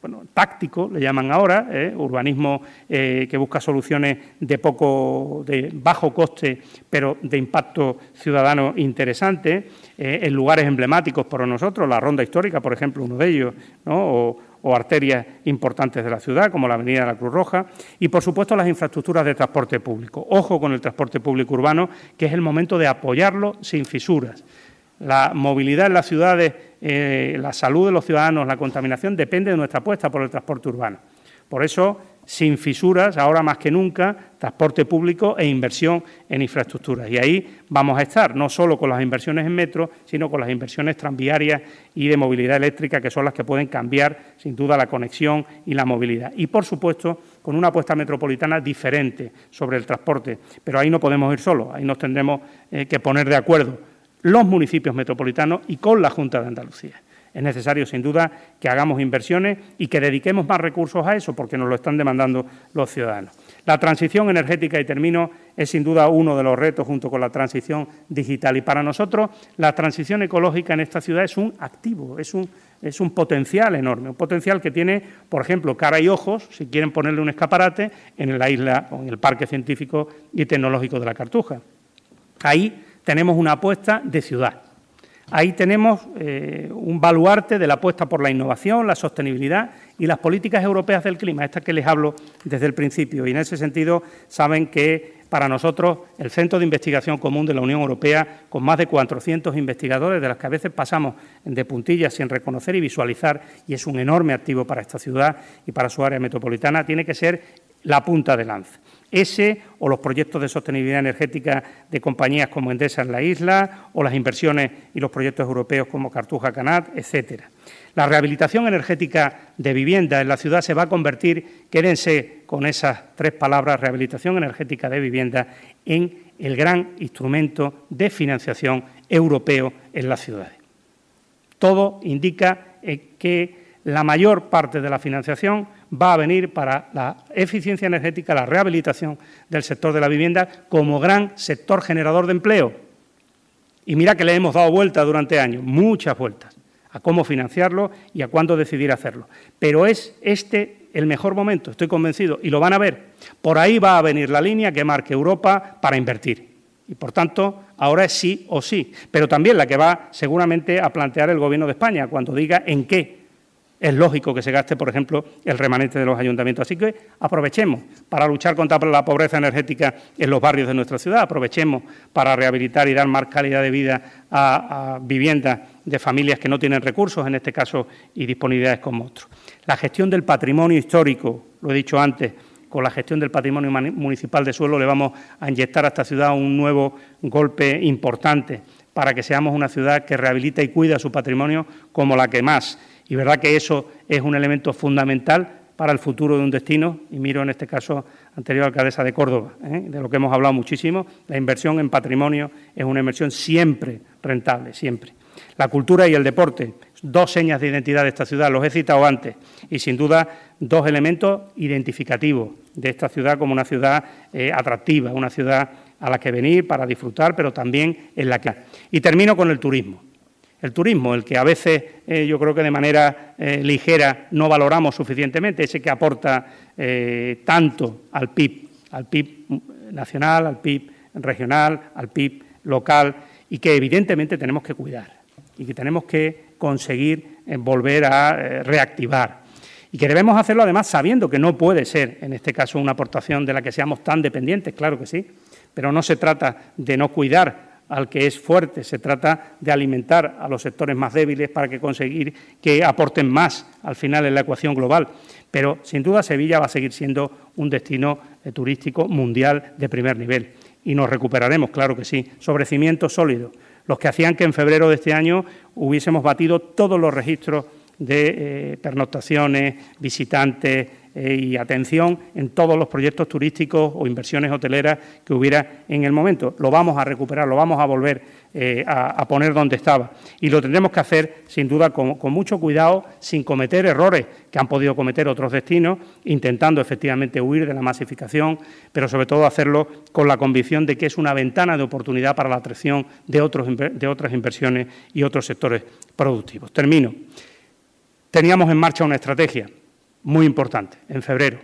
Speaker 3: bueno, táctico, le llaman ahora, ¿eh? urbanismo eh, que busca soluciones de poco, de bajo coste, pero de impacto ciudadano interesante, eh, en lugares emblemáticos para nosotros, la ronda histórica, por ejemplo, uno de ellos, o, o, arterias importantes de la ciudad, como la Avenida de la Cruz Roja, y por supuesto las infraestructuras de transporte público. Ojo con el transporte público urbano, que es el momento de apoyarlo sin fisuras. La movilidad en las ciudades, eh, la salud de los ciudadanos, la contaminación, depende de nuestra apuesta por el transporte urbano. Por eso, sin fisuras, ahora más que nunca, transporte público e inversión en infraestructuras. Y ahí vamos a estar, no solo con las inversiones en metro, sino con las inversiones tranviarias y de movilidad eléctrica, que son las que pueden cambiar, sin duda, la conexión y la movilidad. Y, por supuesto, con una apuesta metropolitana diferente sobre el transporte. Pero ahí no podemos ir solos, ahí nos tendremos eh, que poner de acuerdo los municipios metropolitanos y con la Junta de Andalucía. Es necesario, sin duda, que hagamos inversiones y que dediquemos más recursos a eso, porque nos lo están demandando los ciudadanos. La transición energética, y termino, es sin duda uno de los retos junto con la transición digital. Y para nosotros, la transición ecológica en esta ciudad es un activo, es un, es un potencial enorme, un potencial que tiene, por ejemplo, cara y ojos, si quieren ponerle un escaparate, en la isla o en el Parque Científico y Tecnológico de la Cartuja. Ahí tenemos una apuesta de ciudad. Ahí tenemos eh, un baluarte de la apuesta por la innovación, la sostenibilidad y las políticas europeas del clima, estas que les hablo desde el principio. Y en ese sentido saben que para nosotros el Centro de Investigación Común de la Unión Europea, con más de 400 investigadores, de los que a veces pasamos de puntillas sin reconocer y visualizar, y es un enorme activo para esta ciudad y para su área metropolitana, tiene que ser la punta de lanza. Ese o los proyectos de sostenibilidad energética de compañías como Endesa en la isla o las inversiones y los proyectos europeos como Cartuja Canat, etcétera. La rehabilitación energética de vivienda en la ciudad se va a convertir, quédense con esas tres palabras, rehabilitación energética de vivienda, en el gran instrumento de financiación europeo en las ciudades. Todo indica eh, que la mayor parte de la financiación va a venir para la eficiencia energética, la rehabilitación del sector de la vivienda como gran sector generador de empleo. Y mira que le hemos dado vueltas durante años, muchas vueltas, a cómo financiarlo y a cuándo decidir hacerlo. Pero es este el mejor momento, estoy convencido, y lo van a ver. Por ahí va a venir la línea que marque Europa para invertir. Y por tanto, ahora es sí o sí, pero también la que va seguramente a plantear el Gobierno de España cuando diga en qué es lógico que se gaste, por ejemplo, el remanente de los ayuntamientos. Así que aprovechemos para luchar contra la pobreza energética en los barrios de nuestra ciudad, aprovechemos para rehabilitar y dar más calidad de vida a, viviendas de familias que no tienen recursos, en este caso, y disponibilidades como otros. La gestión del patrimonio histórico, lo he dicho antes, con la gestión del patrimonio municipal de suelo le vamos a inyectar a esta ciudad un nuevo golpe importante para que seamos una ciudad que rehabilita y cuida su patrimonio como la que más y verdad que eso es un elemento fundamental para el futuro de un destino, y miro en este caso anterior alcaldesa de Córdoba, ¿eh? de lo que hemos hablado muchísimo, la inversión en patrimonio es una inversión siempre rentable, siempre. La cultura y el deporte, dos señas de identidad de esta ciudad, los he citado antes, y sin duda dos elementos identificativos de esta ciudad como una ciudad eh, atractiva, una ciudad a la que venir para disfrutar, pero también en la que... Y termino con el turismo el turismo, el que a veces eh, yo creo que de manera eh, ligera no valoramos suficientemente, ese que aporta eh, tanto al PIB, al PIB nacional, al PIB regional, al PIB local y que evidentemente tenemos que cuidar y que tenemos que conseguir volver a reactivar. Y que debemos hacerlo además sabiendo que no puede ser, en este caso, una aportación de la que seamos tan dependientes, claro que sí, pero no se trata de no cuidar al que es fuerte, se trata de alimentar a los sectores más débiles para que conseguir que aporten más al final en la ecuación global. Pero sin duda Sevilla va a seguir siendo un destino eh, turístico mundial de primer nivel. Y nos recuperaremos, claro que sí, sobre cimientos sólidos, los que hacían que en febrero de este año hubiésemos batido todos los registros de eh, pernoctaciones, visitantes, eh, y atención en todos los proyectos turísticos o inversiones hoteleras que hubiera en el momento. Lo vamos a recuperar, lo vamos a volver eh, a, poner donde estaba. Y lo tendremos que hacer, sin duda, con, mucho cuidado, sin cometer errores que han podido cometer otros destinos, intentando efectivamente huir de la masificación, pero sobre todo hacerlo con la convicción de que es una ventana de oportunidad para la atracción de, otros, de otras inversiones y otros sectores productivos. Termino. Teníamos en marcha una estrategia muy importante, en febrero,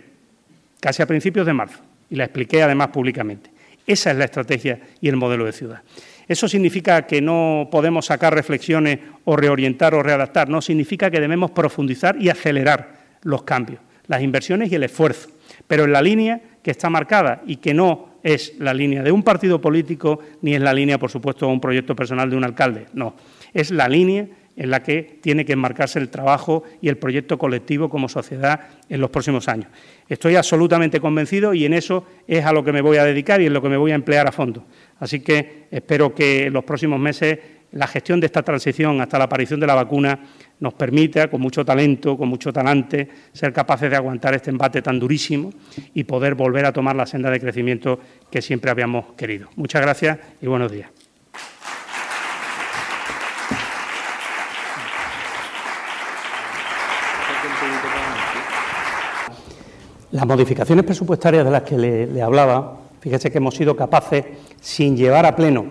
Speaker 3: casi a principios de marzo, y la expliqué además públicamente. Esa es la estrategia y el modelo de ciudad. Eso significa que no podemos sacar reflexiones o reorientar o readaptar, no, significa que debemos profundizar y acelerar los cambios, las inversiones y el esfuerzo, pero en la línea que está marcada y que no es la línea de un partido político ni es la línea, por supuesto, de un proyecto personal de un alcalde, no, es la línea en la que tiene que enmarcarse el trabajo y el proyecto colectivo como sociedad en los próximos años. Estoy absolutamente convencido y en eso es a lo que me voy a dedicar y en lo que me voy a emplear a fondo. Así que espero que en los próximos meses la gestión de esta transición hasta la aparición de la vacuna nos permita, con mucho talento, con mucho talante, ser capaces de aguantar este embate tan durísimo y poder volver a tomar la senda de crecimiento que siempre habíamos querido. Muchas gracias y buenos días. Las modificaciones presupuestarias de las que le, hablaba, fíjese que hemos sido capaces, sin llevar a pleno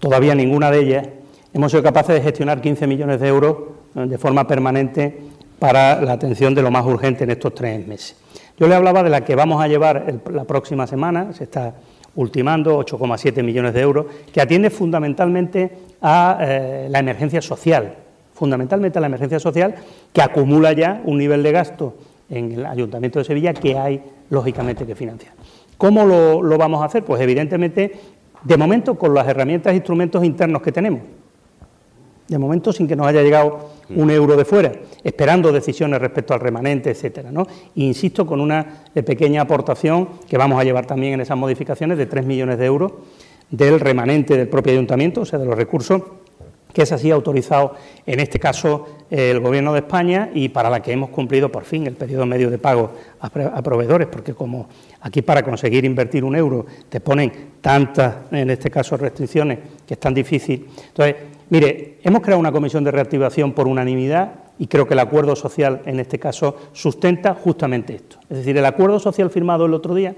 Speaker 3: todavía ninguna de ellas, hemos sido capaces de gestionar 15 millones de euros eh, de forma permanente para la atención de lo más urgente en estos tres meses. Yo le hablaba de la que vamos a llevar la próxima semana, se está ultimando 8,7 millones de euros, que atiende fundamentalmente a eh, la emergencia social, fundamentalmente a la emergencia social, que acumula ya un nivel de gasto en el Ayuntamiento de Sevilla que hay, lógicamente, que financiar. ¿Cómo lo, vamos a hacer? Pues evidentemente, de momento, con las herramientas e instrumentos internos que tenemos. De momento, sin que nos haya llegado un euro de fuera, esperando decisiones respecto al remanente, etcétera. ¿no? Insisto, con una pequeña aportación que vamos a llevar también en esas modificaciones de 3 millones de euros del remanente del propio ayuntamiento, o sea, de los recursos que es así autorizado en este caso el Gobierno de España y para la que hemos cumplido por fin el periodo medio de pago a, proveedores, porque como aquí para conseguir invertir un euro te ponen tantas, en este caso, restricciones que es tan difícil. Entonces, mire, hemos creado una comisión de reactivación por unanimidad y creo que el acuerdo social en este caso sustenta justamente esto. Es decir, el acuerdo social firmado el otro día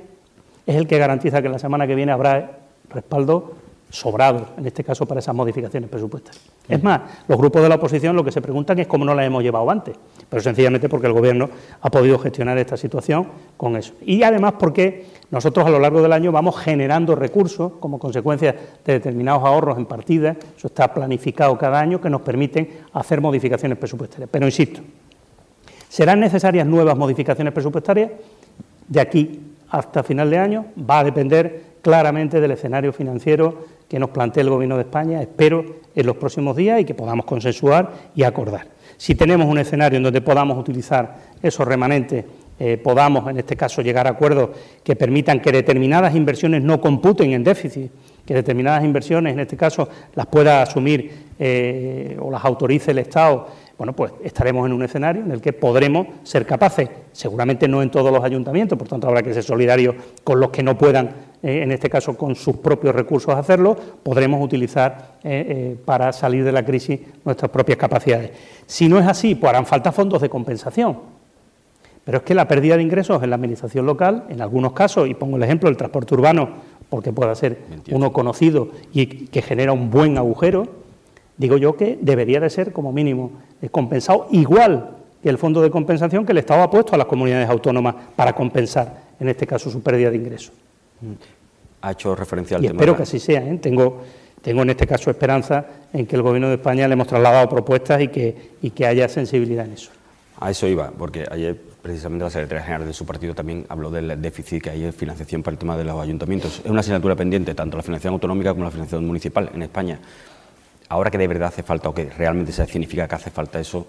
Speaker 3: es el que garantiza que la semana que viene habrá respaldo sobrados, en este caso para esas modificaciones presupuestarias. Es más, los grupos de la oposición lo que se preguntan es cómo no las hemos llevado antes, pero sencillamente porque el Gobierno ha podido gestionar esta situación con eso. Y además porque nosotros a lo largo del año vamos generando recursos como consecuencia de determinados ahorros en partidas, eso está planificado cada año, que nos permiten hacer modificaciones presupuestarias. Pero insisto, ¿serán necesarias nuevas modificaciones presupuestarias? De aquí hasta final de año va a depender claramente del escenario financiero que nos plantea el Gobierno de España, espero, en los próximos días y que podamos consensuar y acordar. Si tenemos un escenario en donde podamos utilizar esos remanentes, eh, podamos, en este caso, llegar a acuerdos que permitan que determinadas inversiones no computen en déficit, que determinadas inversiones, en este caso, las pueda asumir eh, o las autorice el Estado bueno, pues estaremos en un escenario en el que podremos ser capaces, seguramente no en todos los ayuntamientos, por tanto habrá que ser solidarios con los que no puedan, eh, en este caso con sus propios recursos hacerlo, podremos utilizar eh, eh, para salir de la crisis nuestras propias capacidades. Si no es así, pues harán falta fondos de compensación. Pero es que la pérdida de ingresos en la administración local, en algunos casos, y pongo el ejemplo del transporte urbano, porque pueda ser uno conocido y que genera un buen agujero, digo yo que debería de ser como mínimo compensado igual que el fondo de compensación que el Estado ha puesto a las comunidades autónomas para compensar, en este caso, su pérdida de ingresos.
Speaker 4: Ha hecho referencia al
Speaker 3: y
Speaker 4: tema.
Speaker 3: Espero que así sea. ¿eh? Tengo, tengo en este caso esperanza en que el Gobierno de España le hemos trasladado propuestas y que, y que haya sensibilidad en eso.
Speaker 4: A eso iba, porque ayer precisamente la secretaria general de su partido también habló del déficit que hay en financiación para el tema de los ayuntamientos. Es una asignatura pendiente, tanto la financiación autonómica como la financiación municipal en España. Ahora que de verdad hace falta o que realmente se significa que hace falta eso,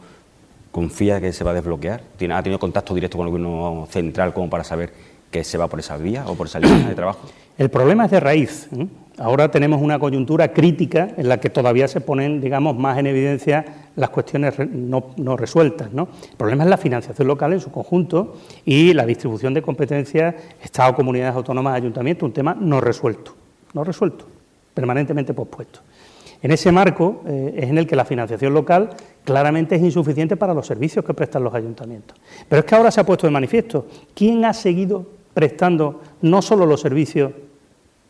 Speaker 4: ¿confía que se va a desbloquear? ¿Ha tenido contacto directo con el gobierno central como para saber que se va por esa vía o por esa línea de trabajo?
Speaker 3: El problema es de raíz. ¿eh? Ahora tenemos una coyuntura crítica en la que todavía se ponen, digamos, más en evidencia las cuestiones no, resueltas. El problema es la financiación local en su conjunto y la distribución de competencias Estado, comunidades autónomas, ayuntamientos, un tema no resuelto, no resuelto, permanentemente pospuesto. En ese marco eh, es en el que la financiación local claramente es insuficiente para los servicios que prestan los ayuntamientos. Pero es que ahora se ha puesto de manifiesto quién ha seguido prestando no solo los servicios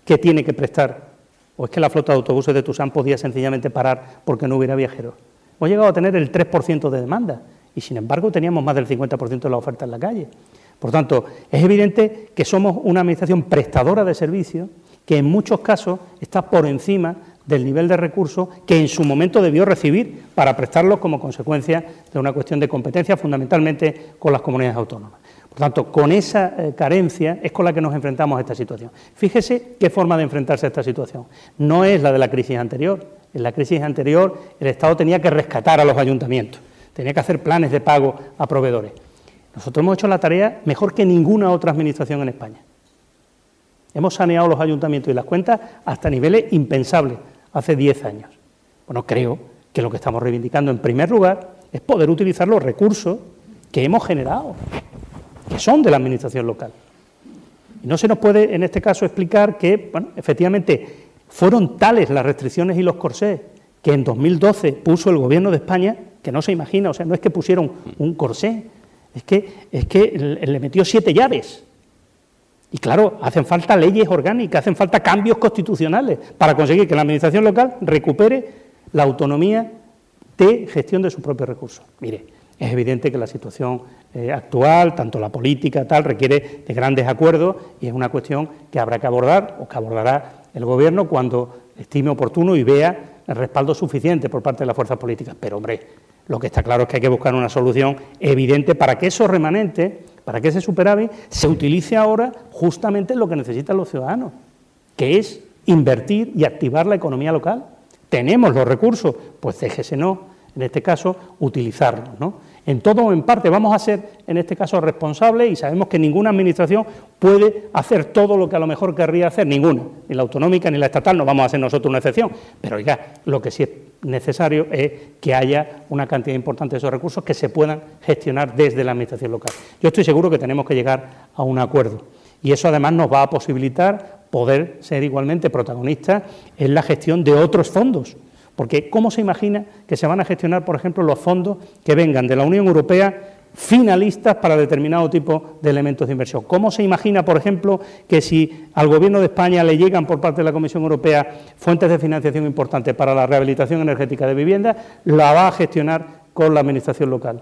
Speaker 3: que tiene que prestar, o es que la flota de autobuses de Tusán podía sencillamente parar porque no hubiera viajeros. Hemos llegado a tener el 3% de demanda y sin embargo teníamos más del 50% de la oferta en la calle. Por tanto, es evidente que somos una administración prestadora de servicios que en muchos casos está por encima del nivel de recursos que en su momento debió recibir para prestarlos como consecuencia de una cuestión de competencia fundamentalmente con las comunidades autónomas. Por tanto, con esa eh, carencia es con la que nos enfrentamos a esta situación. Fíjese qué forma de enfrentarse a esta situación. No es la de la crisis anterior. En la crisis anterior el Estado tenía que rescatar a los ayuntamientos, tenía que hacer planes de pago a proveedores. Nosotros hemos hecho la tarea mejor que ninguna otra administración en España. Hemos saneado los ayuntamientos y las cuentas hasta niveles impensables hace 10 años. Bueno, creo que lo que estamos reivindicando en primer lugar es poder utilizar los recursos que hemos generado que son de la administración local. Y no se nos puede, en este caso, explicar que, bueno, efectivamente, fueron tales las restricciones y los corsés que en 2012 puso el Gobierno de España, que no se imagina, o sea, no es que pusieron un corsé, es que, es que le metió siete llaves. Y claro, hacen falta leyes orgánicas, hacen falta cambios constitucionales para conseguir que la Administración local recupere la autonomía de gestión de sus propios recursos. Mire, es evidente que la situación eh, actual, tanto la política, tal, requiere de grandes acuerdos y es una cuestión que habrá que abordar o que abordará el Gobierno cuando estime oportuno y vea el respaldo suficiente por parte de las fuerzas políticas. Pero, hombre, lo que está claro es que hay que buscar una solución evidente para que esos remanentes, para que ese superávit se utilice ahora justamente en lo que necesitan los ciudadanos, que es invertir y activar la economía local. Tenemos los recursos, pues no, en este caso, utilizarlos, ¿no? en todo o en parte. Vamos a ser, en este caso, responsables y sabemos que ninguna administración puede hacer todo lo que a lo mejor querría hacer, ninguna, ni la autonómica ni la estatal, no vamos a hacer nosotros una excepción, pero oiga, lo que sí es necesario es que haya una cantidad importante de esos recursos que se puedan gestionar desde la administración local. Yo estoy seguro que tenemos que llegar a un acuerdo y eso además nos va a posibilitar poder ser igualmente protagonistas en la gestión de otros fondos porque ¿cómo se imagina que se van a gestionar, por ejemplo, los fondos que vengan de la Unión Europea finalistas para determinado tipo de elementos de inversión? ¿Cómo se imagina, por ejemplo, que si al Gobierno de España le llegan por parte de la Comisión Europea fuentes de financiación importantes para la rehabilitación energética de viviendas, la va a gestionar con la Administración local?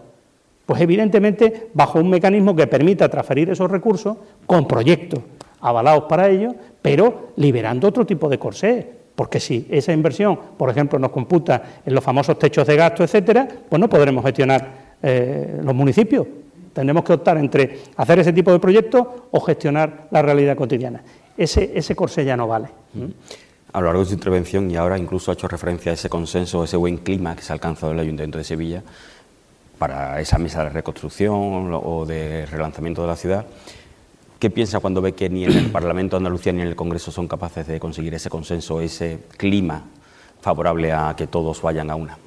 Speaker 3: Pues evidentemente bajo un mecanismo que permita transferir esos recursos con proyectos avalados para ello, pero liberando otro tipo de corsé, porque si esa inversión, por ejemplo, nos computa en los famosos techos de gasto, etcétera, pues no podremos gestionar eh, los municipios. Tendremos que optar entre hacer ese tipo de proyectos o gestionar la realidad cotidiana. Ese, ese corsé ya no vale.
Speaker 4: A lo largo de su intervención y ahora incluso ha hecho referencia a ese consenso, ese buen clima que se ha alcanzado en el Ayuntamiento de Sevilla para esa mesa de reconstrucción o de relanzamiento de la ciudad. ¿Qué piensa cuando ve que ni en el Parlamento de Andalucía ni en el Congreso son capaces de conseguir ese consenso, ese clima favorable a que todos vayan a una?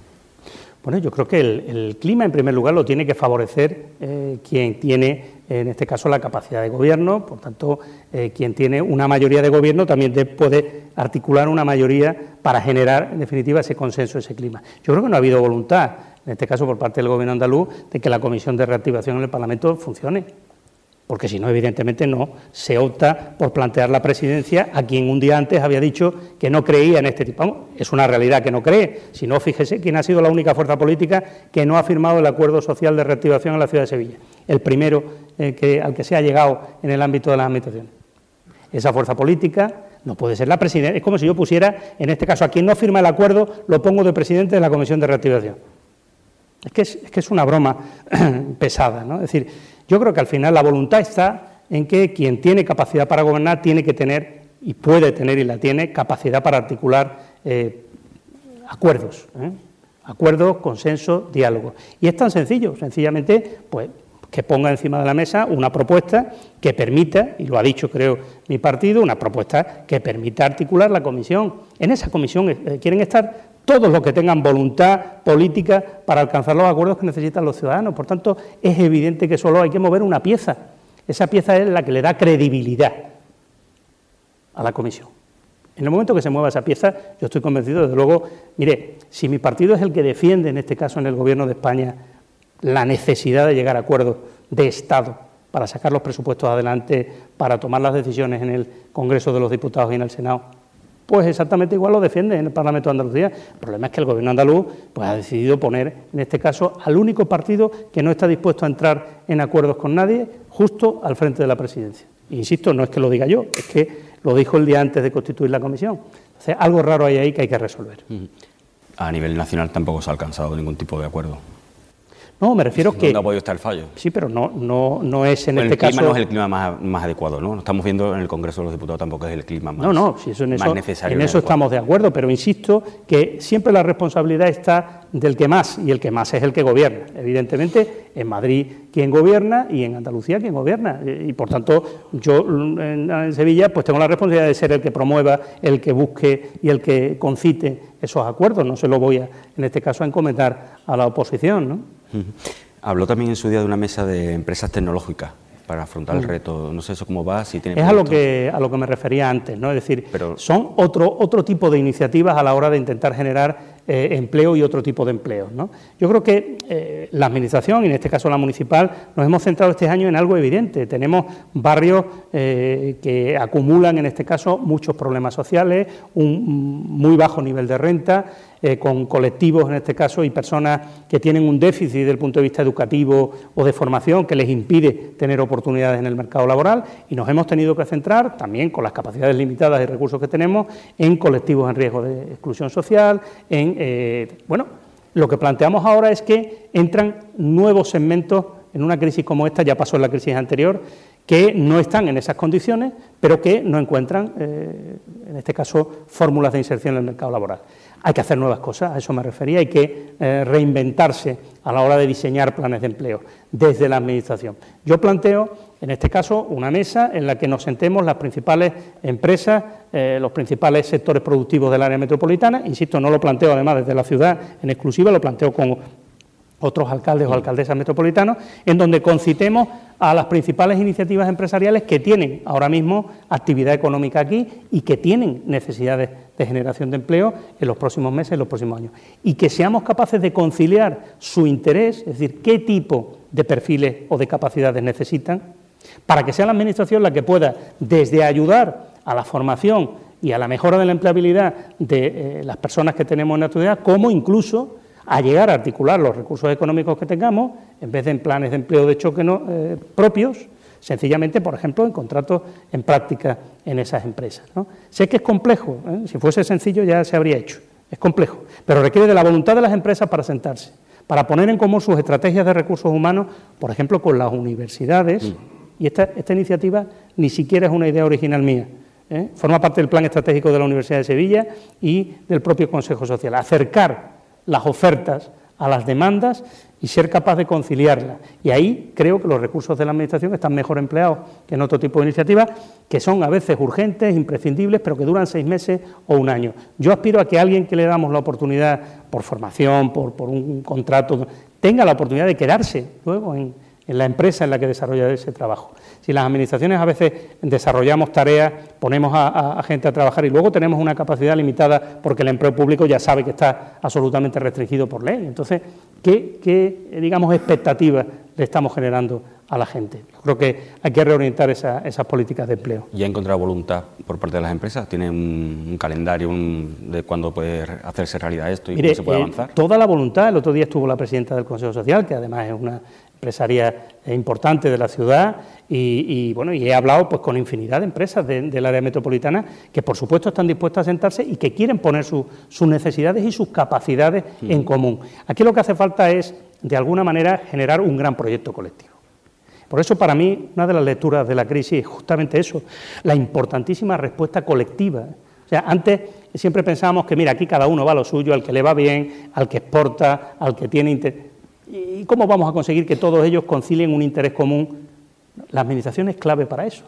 Speaker 3: Bueno, yo creo que el, clima, en primer lugar, lo tiene que favorecer eh, quien tiene, en este caso, la capacidad de gobierno. Por tanto, eh, quien tiene una mayoría de gobierno también puede articular una mayoría para generar, en definitiva, ese consenso, ese clima. Yo creo que no ha habido voluntad, en este caso por parte del Gobierno andaluz, de que la Comisión de Reactivación en el Parlamento funcione porque si no, evidentemente no se opta por plantear la presidencia a quien un día antes había dicho que no creía en este tipo. es una realidad que no cree. Si no, fíjese quién ha sido la única fuerza política que no ha firmado el acuerdo social de reactivación en la ciudad de Sevilla. El primero eh, al que se ha llegado en el ámbito de las administraciones. esa fuerza política no puede ser la presidenta. Es como si yo pusiera, en este caso, a quien no firma el acuerdo, lo pongo de presidente de la Comisión de Reactivación. Es que es, que es una broma pesada, ¿no? Es decir, yo creo que al final la voluntad está en que quien tiene capacidad para gobernar tiene que tener, y puede tener y la tiene, capacidad para articular eh, acuerdos. ¿eh? Acuerdos, consenso, diálogo. Y es tan sencillo, sencillamente, pues que ponga encima de la mesa una propuesta que permita, y lo ha dicho creo mi partido, una propuesta que permita articular la comisión. En esa comisión eh, quieren estar todos los que tengan voluntad política para alcanzar los acuerdos que necesitan los ciudadanos. Por tanto, es evidente que solo hay que mover una pieza. Esa pieza es la que le da credibilidad a la comisión. En el momento que se mueva esa pieza, yo estoy convencido, desde luego, mire, si mi partido es el que defiende, en este caso en el Gobierno de España, la necesidad de llegar a acuerdos de Estado para sacar los presupuestos adelante, para tomar las decisiones en el Congreso de los Diputados y en el Senado, pues exactamente igual lo defiende en el Parlamento de Andalucía. El problema es que el Gobierno andaluz pues, ha decidido poner, en este caso, al único partido que no está dispuesto a entrar en acuerdos con nadie, justo al frente de la presidencia. insisto, no es que lo diga yo, es que lo dijo el día antes de constituir la comisión. Entonces, algo raro hay ahí que hay que resolver.
Speaker 4: A nivel nacional tampoco se ha alcanzado ningún tipo de acuerdo.
Speaker 3: No, me refiero que...
Speaker 4: No ha podido estar el fallo.
Speaker 3: Sí, pero no, no, no es en este
Speaker 4: caso...
Speaker 3: El
Speaker 4: clima no es el clima más, adecuado, ¿no? Estamos viendo en el Congreso de los Diputados tampoco es el clima más
Speaker 3: No, no, si eso en eso,
Speaker 4: necesario.
Speaker 3: En eso estamos de acuerdo, pero insisto que siempre la responsabilidad está del que más, y el que más es el que gobierna. Evidentemente, en Madrid quien gobierna y en Andalucía quien gobierna. Y por tanto, yo en Sevilla pues tengo la responsabilidad de ser el que promueva, el que busque y el que concite esos acuerdos. No se lo voy a, en este caso, a encomendar a la oposición, ¿no?
Speaker 4: Habló también en su día de una mesa de empresas tecnológicas para afrontar el mm. reto. No sé eso cómo va, si tiene...
Speaker 3: Es a lo, que, a lo que me refería antes, ¿no? Es decir, son otro, otro tipo de iniciativas a la hora de intentar generar eh, empleo y otro tipo de empleo. ¿no? Yo creo que eh, la Administración, y en este caso la municipal, nos hemos centrado este año en algo evidente. Tenemos barrios eh, que acumulan, en este caso, muchos problemas sociales, un muy bajo nivel de renta, con colectivos, en este caso, y personas que tienen un déficit desde el punto de vista educativo o de formación que les impide tener oportunidades en el mercado laboral, y nos hemos tenido que centrar, también con las capacidades limitadas y recursos que tenemos, en colectivos en riesgo de exclusión social, en eh, bueno, lo que planteamos ahora es que entran nuevos segmentos en una crisis como esta, ya pasó en la crisis anterior, que no están en esas condiciones, pero que no encuentran, eh, en este caso, fórmulas de inserción en el mercado laboral. Hay que hacer nuevas cosas, a eso me refería, hay que eh, reinventarse a la hora de diseñar planes de empleo desde la Administración. Yo planteo, en este caso, una mesa en la que nos sentemos las principales empresas, eh, los principales sectores productivos del área metropolitana. Insisto, no lo planteo además desde la ciudad en exclusiva, lo planteo con otros alcaldes o alcaldesas metropolitanos, en donde concitemos a las principales iniciativas empresariales que tienen ahora mismo actividad económica aquí y que tienen necesidades de generación de empleo en los próximos meses, en los próximos años. Y que seamos capaces de conciliar su interés, es decir, qué tipo de perfiles o de capacidades necesitan, para que sea la Administración la que pueda, desde ayudar a la formación y a la mejora de la empleabilidad de eh, las personas que tenemos en la actualidad, como incluso a llegar a articular los recursos económicos que tengamos, en vez de en planes de empleo de choque eh, propios, sencillamente, por ejemplo, en contratos en práctica en esas empresas. Sé que es complejo, ¿eh? si fuese sencillo ya se habría hecho, es complejo, pero requiere de la voluntad de las empresas para sentarse, para poner en común sus estrategias de recursos humanos, por ejemplo, con las universidades, y esta, esta iniciativa ni siquiera es una idea original mía, ¿eh? forma parte del plan estratégico de la Universidad de Sevilla y del propio Consejo Social, acercar las ofertas a las demandas y ser capaz de conciliarlas. Y ahí creo que los recursos de la Administración están mejor empleados que en otro tipo de iniciativas, que son a veces urgentes, imprescindibles, pero que duran seis meses o un año. Yo aspiro a que alguien que le damos la oportunidad, por formación, por, por un contrato, tenga la oportunidad de quedarse luego en, en la empresa en la que desarrolla ese trabajo. Si las administraciones a veces desarrollamos tareas, ponemos a, gente a trabajar y luego tenemos una capacidad limitada porque el empleo público ya sabe que está absolutamente restringido por ley. Entonces, ¿qué, digamos, expectativas le estamos generando a la gente? Yo creo que hay que reorientar esas políticas de empleo.
Speaker 4: ¿Y ha encontrado voluntad por parte de las empresas? ¿Tiene un, calendario de cuándo puede hacerse realidad esto y cómo se puede
Speaker 3: eh,
Speaker 4: avanzar?
Speaker 3: toda la voluntad. El otro día estuvo la presidenta del Consejo Social, que además es una empresarias importantes de la ciudad y, bueno, y he hablado pues con infinidad de empresas del área metropolitana que por supuesto están dispuestas a sentarse y que quieren poner sus necesidades y sus capacidades en común. Aquí lo que hace falta es, de alguna manera, generar un gran proyecto colectivo. Por eso, para mí, una de las lecturas de la crisis es justamente eso, la importantísima respuesta colectiva. O sea, antes siempre pensábamos que, mira, aquí cada uno va a lo suyo, al que le va bien, al que exporta, al que tiene interés. ¿Y cómo vamos a conseguir que todos ellos concilien un interés común? La administración es clave para eso.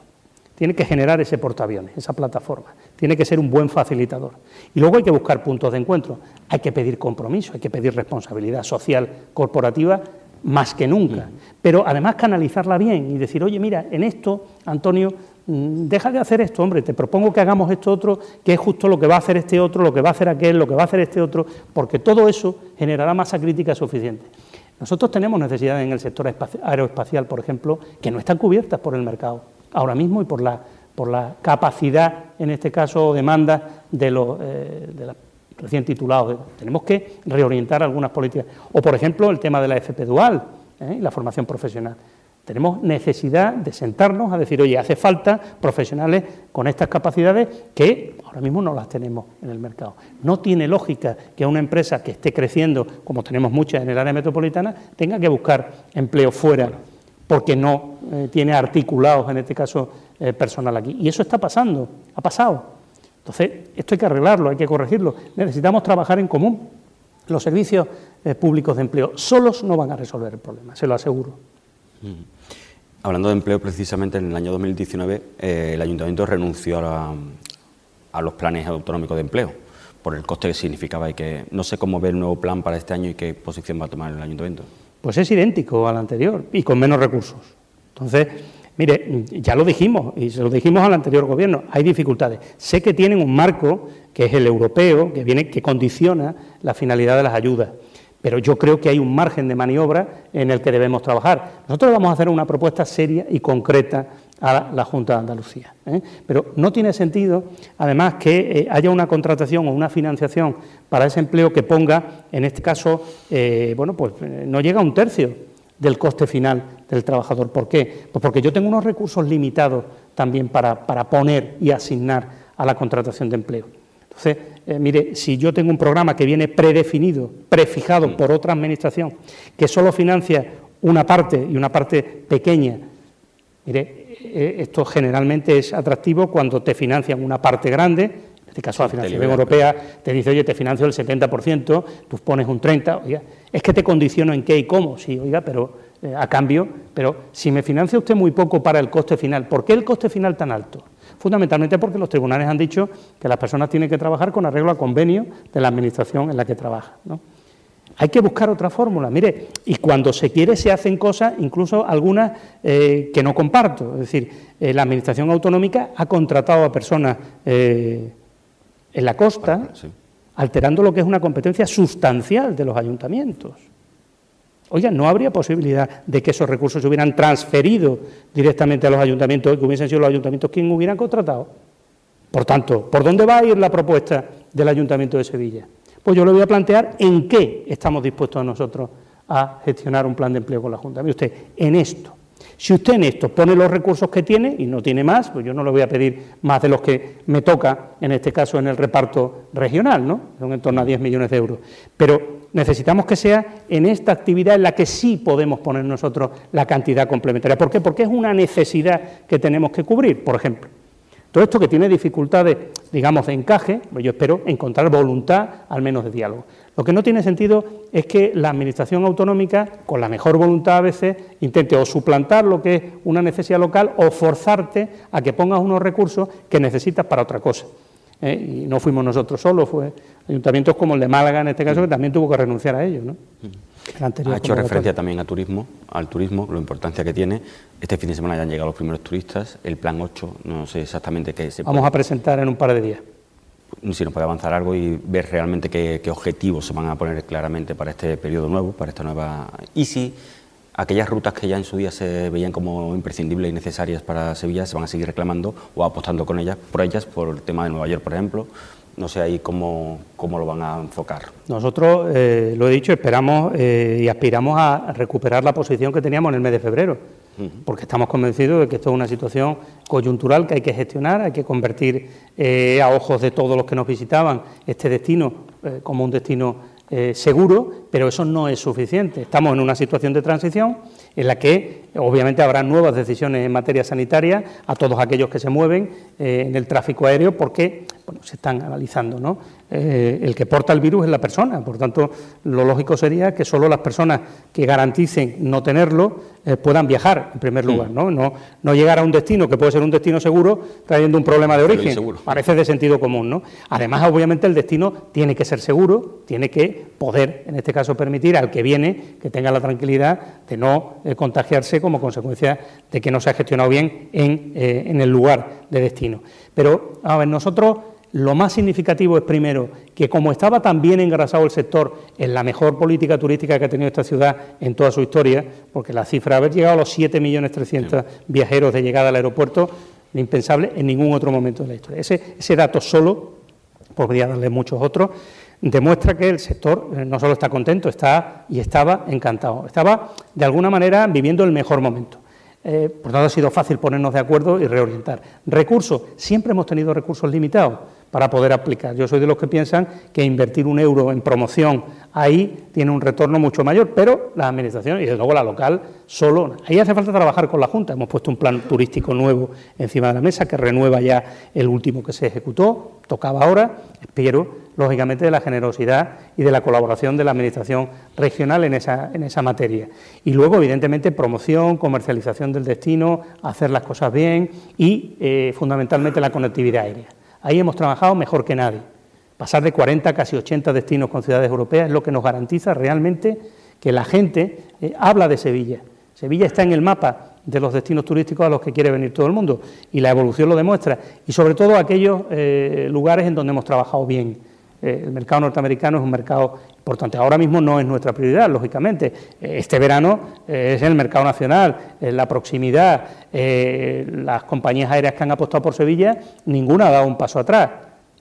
Speaker 3: Tiene que generar ese portaaviones, esa plataforma. Tiene que ser un buen facilitador. Y luego hay que buscar puntos de encuentro. Hay que pedir compromiso, hay que pedir responsabilidad social, corporativa, más que nunca. Pero además canalizarla bien y decir, oye, mira, en esto, Antonio, mm, deja de hacer esto, hombre, te propongo que hagamos esto otro, que es justo lo que va a hacer este otro, lo que va a hacer aquel, lo que va a hacer este otro, porque todo eso generará masa crítica suficiente. Nosotros tenemos necesidades en el sector aeroespacial, por ejemplo, que no están cubiertas por el mercado ahora mismo y por la, por la capacidad, en este caso, o demanda de los, eh, recién titulados. Tenemos que reorientar algunas políticas. O, por ejemplo, el tema de la FP dual ¿eh? y la formación profesional. Tenemos necesidad de sentarnos a decir, oye, hace falta profesionales con estas capacidades que ahora mismo no las tenemos en el mercado. No tiene lógica que una empresa que esté creciendo, como tenemos muchas en el área metropolitana, tenga que buscar empleo fuera porque no eh, tiene articulados, en este caso, eh, personal aquí. Y eso está pasando, ha pasado. Entonces, esto hay que arreglarlo, hay que corregirlo. Necesitamos trabajar en común. Los servicios eh, públicos de empleo solos no van a resolver el problema, se lo aseguro.
Speaker 4: Hablando de empleo, precisamente en el año 2019 eh, el ayuntamiento renunció a, los planes autonómicos de empleo por el coste que significaba y que no sé cómo ve el nuevo plan para este año y qué posición va a tomar el ayuntamiento.
Speaker 3: Pues es idéntico al anterior y con menos recursos. Entonces, Mire, ya lo dijimos y se lo dijimos al anterior gobierno, hay dificultades. Sé que tienen un marco, que es el europeo, que, viene, que condiciona la finalidad de las ayudas, pero yo creo que hay un margen de maniobra en el que debemos trabajar. Nosotros vamos a hacer una propuesta seria y concreta a la Junta de Andalucía. ¿eh? Pero no tiene sentido, además, que eh, haya una contratación o una financiación para ese empleo que ponga, en este caso, eh, bueno, pues no llega a un tercio del coste final del trabajador. ¿Por qué? Pues porque yo tengo unos recursos limitados también para, poner y asignar a la contratación de empleo. Entonces, eh, mire, si yo tengo un programa que viene predefinido, prefijado por otra administración, que solo financia una parte y una parte pequeña, mire, eh, esto generalmente es atractivo cuando te financian una parte grande, en este caso la financiación europea te dice, oye, te financio el 70%, tú pones un 30%, oiga, es que te condiciono en qué y cómo, sí, oiga, pero eh, a cambio, pero si me financia usted muy poco para el coste final, ¿por qué el coste final tan alto? Fundamentalmente porque los tribunales han dicho que las personas tienen que trabajar con arreglo a convenio de la administración en la que trabajan. Hay que buscar otra fórmula. Mire, y cuando se quiere se hacen cosas, incluso algunas eh, que no comparto. Es decir, eh, la Administración Autonómica ha contratado a personas en la costa, alterando lo que es una competencia sustancial de los ayuntamientos. Oiga, ¿no habría posibilidad de que esos recursos se hubieran transferido directamente a los ayuntamientos y que hubiesen sido los ayuntamientos quienes hubieran contratado? Por tanto, ¿por dónde va a ir la propuesta del Ayuntamiento de Sevilla? Pues yo le voy a plantear en qué estamos dispuestos nosotros a gestionar un plan de empleo con la Junta. Mire usted, en esto. Si usted en esto pone los recursos que tiene y no tiene más, pues yo no le voy a pedir más de los que me toca, en este caso en el reparto regional, ¿no? Son en torno a 10 millones de euros. Pero necesitamos que sea en esta actividad en la que sí podemos poner nosotros la cantidad complementaria. ¿Por qué? Porque es una necesidad que tenemos que cubrir, por ejemplo. Todo esto que tiene dificultades, digamos, de encaje, pues yo espero encontrar voluntad, al menos de diálogo. Lo que no tiene sentido es que la Administración autonómica, con la mejor voluntad a veces, intente o suplantar lo que es una necesidad local o forzarte a que pongas unos recursos que necesitas para otra cosa. ¿eh? Y no fuimos nosotros solos, fue ayuntamientos como el de Málaga en este caso, que también tuvo que renunciar a ello. ¿no?
Speaker 4: Ha hecho referencia también a turismo, al turismo, la importancia que tiene. Este fin de semana ya han llegado los primeros turistas, el plan 8, no sé exactamente qué se
Speaker 3: Vamos a presentar en un par de días
Speaker 4: si nos puede avanzar algo y ver realmente qué, objetivos se van a poner claramente para este periodo nuevo, para esta nueva... Y si aquellas rutas que ya en su día se veían como imprescindibles y necesarias para Sevilla se van a seguir reclamando o apostando con ellas, por ellas, por el tema de Nueva York, por ejemplo, No sé ahí cómo, cómo lo van a enfocar.
Speaker 3: Nosotros, eh, lo he dicho, esperamos eh, y aspiramos a recuperar la posición que teníamos en el mes de febrero, porque estamos convencidos de que esto es una situación coyuntural que hay que gestionar, hay que convertir eh, a ojos de todos los que nos visitaban este destino como un destino seguro, pero eso no es suficiente. Estamos en una situación de transición en la que obviamente habrá nuevas decisiones en materia sanitaria a todos aquellos que se mueven en el tráfico aéreo porque se están analizando. ¿no? Eh, el que porta el virus es la persona, por tanto, lo lógico sería que solo las personas que garanticen no tenerlo eh, puedan viajar, en primer lugar, ¿no? ¿no? No llegar a un destino que puede ser un destino seguro trayendo un problema de origen. Parece de sentido común. ¿no? Además, obviamente, el destino tiene que ser seguro, tiene que poder, en este caso, permitir al que viene que tenga la tranquilidad de no contagiarse como consecuencia de que no se ha gestionado bien en, en el lugar de destino. Pero, a ver, nosotros lo más significativo es, primero, que como estaba tan bien engrasado el sector en la mejor política turística que ha tenido esta ciudad en toda su historia, porque la cifra de haber llegado a los 7.300.000 viajeros de llegada al aeropuerto, impensable en ningún otro momento de la historia. Ese, ese dato solo, podría darle muchos otros, demuestra que el sector eh, no solo está contento, está y estaba encantado. Estaba, de alguna manera, viviendo el mejor momento. Eh, por tanto, ha sido fácil ponernos de acuerdo y reorientar. Recursos, siempre hemos tenido recursos limitados para poder aplicar. Yo soy de los que piensan que invertir un euro en promoción ahí tiene un retorno mucho mayor, pero la administración y desde luego la local solo. Ahí hace falta trabajar con la Junta. Hemos puesto un plan turístico nuevo encima de la mesa que renueva ya el último que se ejecutó. Tocaba ahora, espero, lógicamente, de la generosidad y de la colaboración de la administración regional en esa, en esa materia. Y luego, evidentemente, promoción, comercialización del destino, hacer las cosas bien y, eh, fundamentalmente, la conectividad aérea. Ahí hemos trabajado mejor que nadie. Pasar de 40 a casi 80 destinos con ciudades europeas es lo que nos garantiza realmente que la gente eh, habla de Sevilla. Sevilla está en el mapa de los destinos turísticos a los que quiere venir todo el mundo y la evolución lo demuestra. Y sobre todo aquellos eh, lugares en donde hemos trabajado bien. Eh, el mercado norteamericano es un mercado importante. Ahora mismo no es nuestra prioridad, lógicamente. Este verano es el mercado nacional, la proximidad, las compañías aéreas que han apostado por Sevilla, ninguna ha dado un paso atrás,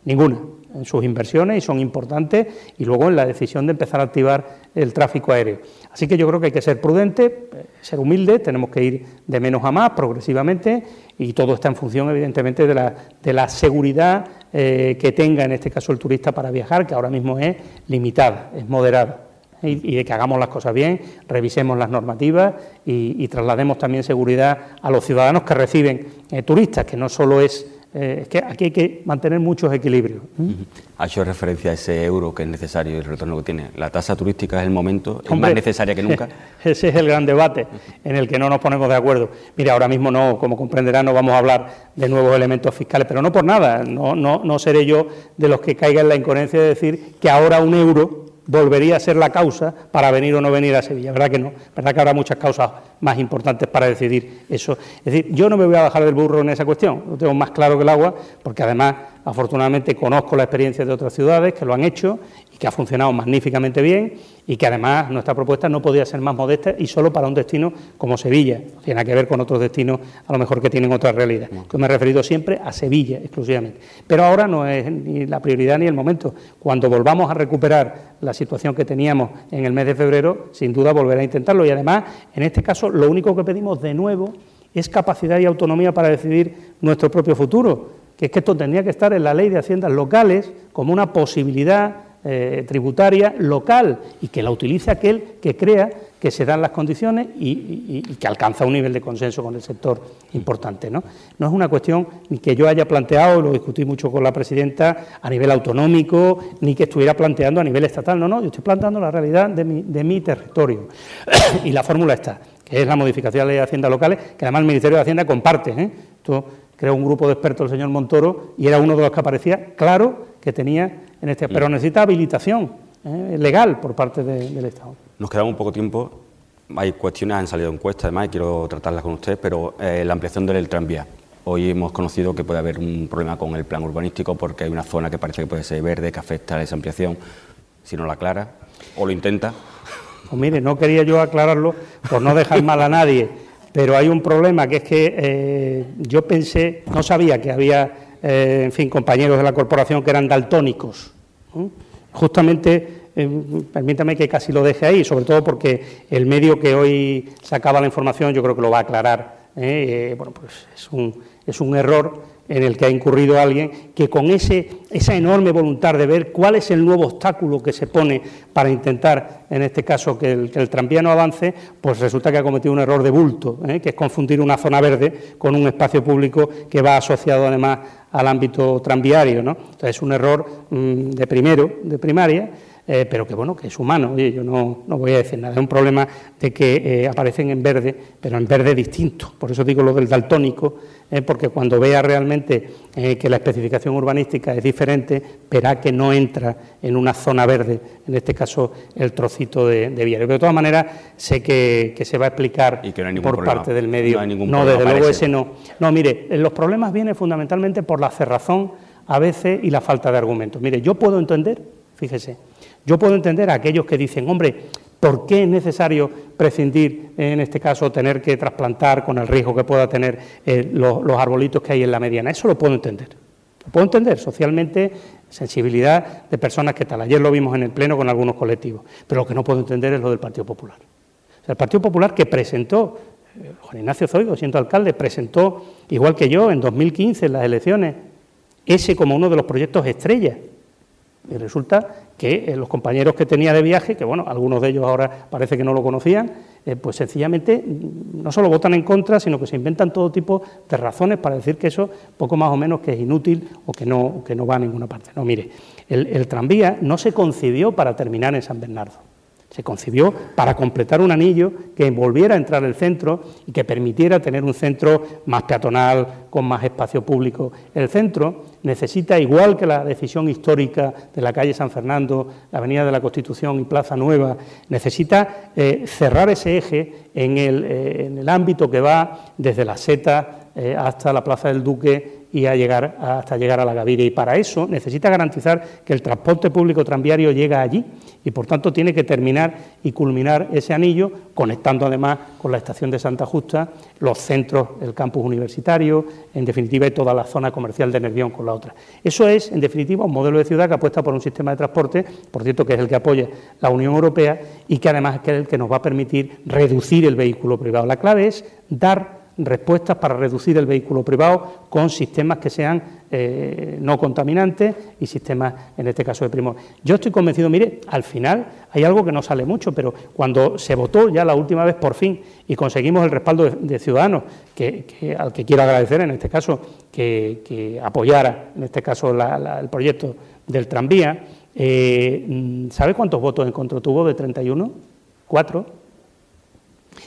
Speaker 3: ninguna en sus inversiones y son importantes y luego en la decisión de empezar a activar el tráfico aéreo. Así que yo creo que hay que ser prudente, ser humilde, tenemos que ir de menos a más progresivamente y todo está en función evidentemente de la, de la seguridad eh, que tenga en este caso el turista para viajar, que ahora mismo es limitada, es moderada. Y, de que hagamos las cosas bien, revisemos las normativas y, traslademos también seguridad a los ciudadanos que reciben eh, turistas, que no solo es eh, es que aquí hay que mantener muchos equilibrios.
Speaker 4: Ha hecho referencia a ese euro que es necesario y el retorno que tiene. ¿La tasa turística es el momento? ¿Es más necesaria que nunca?
Speaker 3: Ese es el gran debate en el que no nos ponemos de acuerdo. Mira, ahora mismo no, como comprenderán, no vamos a hablar de nuevos elementos fiscales, pero no por nada. No, no, no seré yo de los que caiga en la incoherencia de decir que ahora un euro volvería a ser la causa para venir o no venir a Sevilla. ¿Verdad que no? ¿Verdad que habrá muchas causas más importantes para decidir eso? Es decir, yo no me voy a bajar del burro en esa cuestión, lo tengo más claro que el agua, porque además, afortunadamente, conozco la experiencia de otras ciudades que lo han hecho y que ha funcionado magníficamente bien y que además nuestra propuesta no podía ser más modesta y solo para un destino como Sevilla. Tiene que ver con otros destinos, a lo mejor que tienen otra realidad. Yo me he referido siempre a Sevilla exclusivamente. Pero ahora no es ni la prioridad ni el momento. Cuando volvamos a recuperar la situación que teníamos en el mes de febrero, sin duda volverá a intentarlo. Y además, en este caso, lo único que pedimos de nuevo es capacidad y autonomía para decidir nuestro propio futuro que es que esto tendría que estar en la ley de haciendas locales como una posibilidad eh, tributaria local y que la utilice aquel que crea que se dan las condiciones y, que alcanza un nivel de consenso con el sector importante. ¿no? no es una cuestión ni que yo haya planteado, lo discutí mucho con la presidenta, a nivel autonómico, ni que estuviera planteando a nivel estatal. No, no, yo estoy planteando la realidad de mi, de mi territorio. y la fórmula está, que es la modificación de la ley de Hacienda locales, que además el Ministerio de Hacienda comparte. ¿eh? Esto creó un grupo de expertos el señor Montoro y era uno de los que aparecía claro que tenía en este, pero necesita habilitación eh, legal por parte del Estado.
Speaker 4: Nos queda un poco tiempo. Hay cuestiones, han salido encuestas además y quiero tratarlas con usted, pero eh, la ampliación del tranvía. Hoy hemos conocido que puede haber un problema con el plan urbanístico porque hay una zona que parece que puede ser verde, que afecta a esa ampliación, si no la aclara o lo intenta.
Speaker 3: Pues mire, no quería yo aclararlo por no dejar mal a nadie, pero hay un problema que es que eh, yo pensé, no sabía que había en fin, compañeros de la corporación que eran daltónicos. Justamente permítame que casi lo deje ahí, sobre todo porque el medio que hoy sacaba la información yo creo que lo va a aclarar. bueno, pues es un, es un error en el que ha incurrido alguien que con ese, esa enorme voluntad de ver cuál es el nuevo obstáculo que se pone para intentar, en este caso, que el, tranvía no avance, pues resulta que ha cometido un error de bulto, ¿eh? que es confundir una zona verde con un espacio público que va asociado además al ámbito tranviario. ¿no? Entonces es un error mm, de primero, de primaria, eh, pero que bueno, que es humano. Oye, yo no, voy a decir nada, es un problema de que eh, aparecen en verde, pero en verde distinto. Por eso digo lo del daltónico, eh, porque cuando vea realmente que la especificación urbanística es diferente, verá que no entra en una zona verde, en este caso el trocito de, de Pero de todas maneras, sé que, se va a explicar por parte del medio. No, desde luego ese no. No, mire, los problemas vienen fundamentalmente por la cerrazón a veces y la falta de argumentos. Mire, yo puedo entender, fíjese, yo puedo entender a aquellos que dicen, hombre, ¿por qué es necesario prescindir, en este caso, tener que trasplantar con el riesgo que pueda tener eh, los, arbolitos que hay en la mediana? Eso lo puedo entender. Lo puedo entender socialmente, sensibilidad de personas que tal. Ayer lo vimos en el Pleno con algunos colectivos. Pero lo que no puedo entender es lo del Partido Popular. el Partido Popular que presentó, eh, Juan Ignacio Zoido, siendo alcalde, presentó, igual que yo, en 2015, en las elecciones, ese como uno de los proyectos estrella y resulta que eh, los compañeros que tenía de viaje, que bueno, algunos de ellos ahora parece que no lo conocían, eh, pues sencillamente mm, no solo votan en contra, sino que se inventan todo tipo de razones para decir que eso poco más o menos que es inútil o que no, que no va a ninguna parte. No, mire, el tranvía no se concibió para terminar en San Bernardo. Se concibió para completar un anillo que envolviera a entrar el centro y que permitiera tener un centro más peatonal, con más espacio público. El centro necesita, igual que la decisión histórica de la calle San Fernando, la Avenida de la Constitución y Plaza Nueva, necesita eh, cerrar ese eje en el, eh, en el, ámbito que va desde la Seta eh, hasta la Plaza del Duque y a llegar, hasta llegar a la Gaviria. Y para eso necesita garantizar que el transporte público tranviario llega allí y, por tanto, tiene que terminar y culminar ese anillo, conectando además con la estación de Santa Justa, los centros, el campus universitario, en definitiva, y toda la zona comercial de Nervión con la otra. Eso es, en definitiva, un modelo de ciudad que apuesta por un sistema de transporte, por cierto, que es el que apoya la Unión Europea y que además es el que nos va a permitir reducir el vehículo privado. La clave es dar respuestas para reducir el vehículo privado con sistemas que sean eh, no contaminantes y sistemas, en este caso, de primor. Yo estoy convencido, mire, al final hay algo que no sale mucho, pero cuando se votó ya la última vez por fin y conseguimos el respaldo de, ciudadanos, que, al que quiero agradecer en este caso que, apoyara, en este caso, el proyecto del tranvía, eh, ¿sabe cuántos votos en contra tuvo de 31? ¿Cuatro?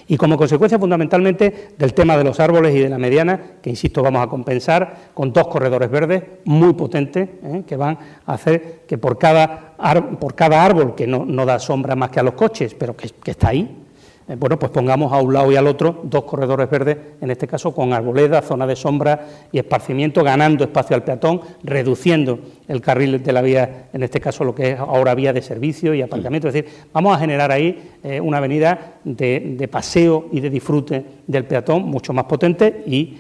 Speaker 3: Y como consecuencia fundamentalmente del tema de los árboles y de la mediana, que insisto vamos a compensar con dos corredores verdes muy potentes, ¿eh? que van a hacer que por cada, por cada árbol, que no, da sombra más que a los coches, pero que está ahí, eh, bueno, pues pongamos a un lado y al otro dos corredores verdes, en este caso con arboleda, zona de sombra y esparcimiento, ganando espacio al peatón, reduciendo el carril de la vía, en este caso lo que es ahora vía de servicio y aparcamiento. Es decir, vamos a generar ahí eh, una avenida de, de paseo y de disfrute del peatón mucho más potente y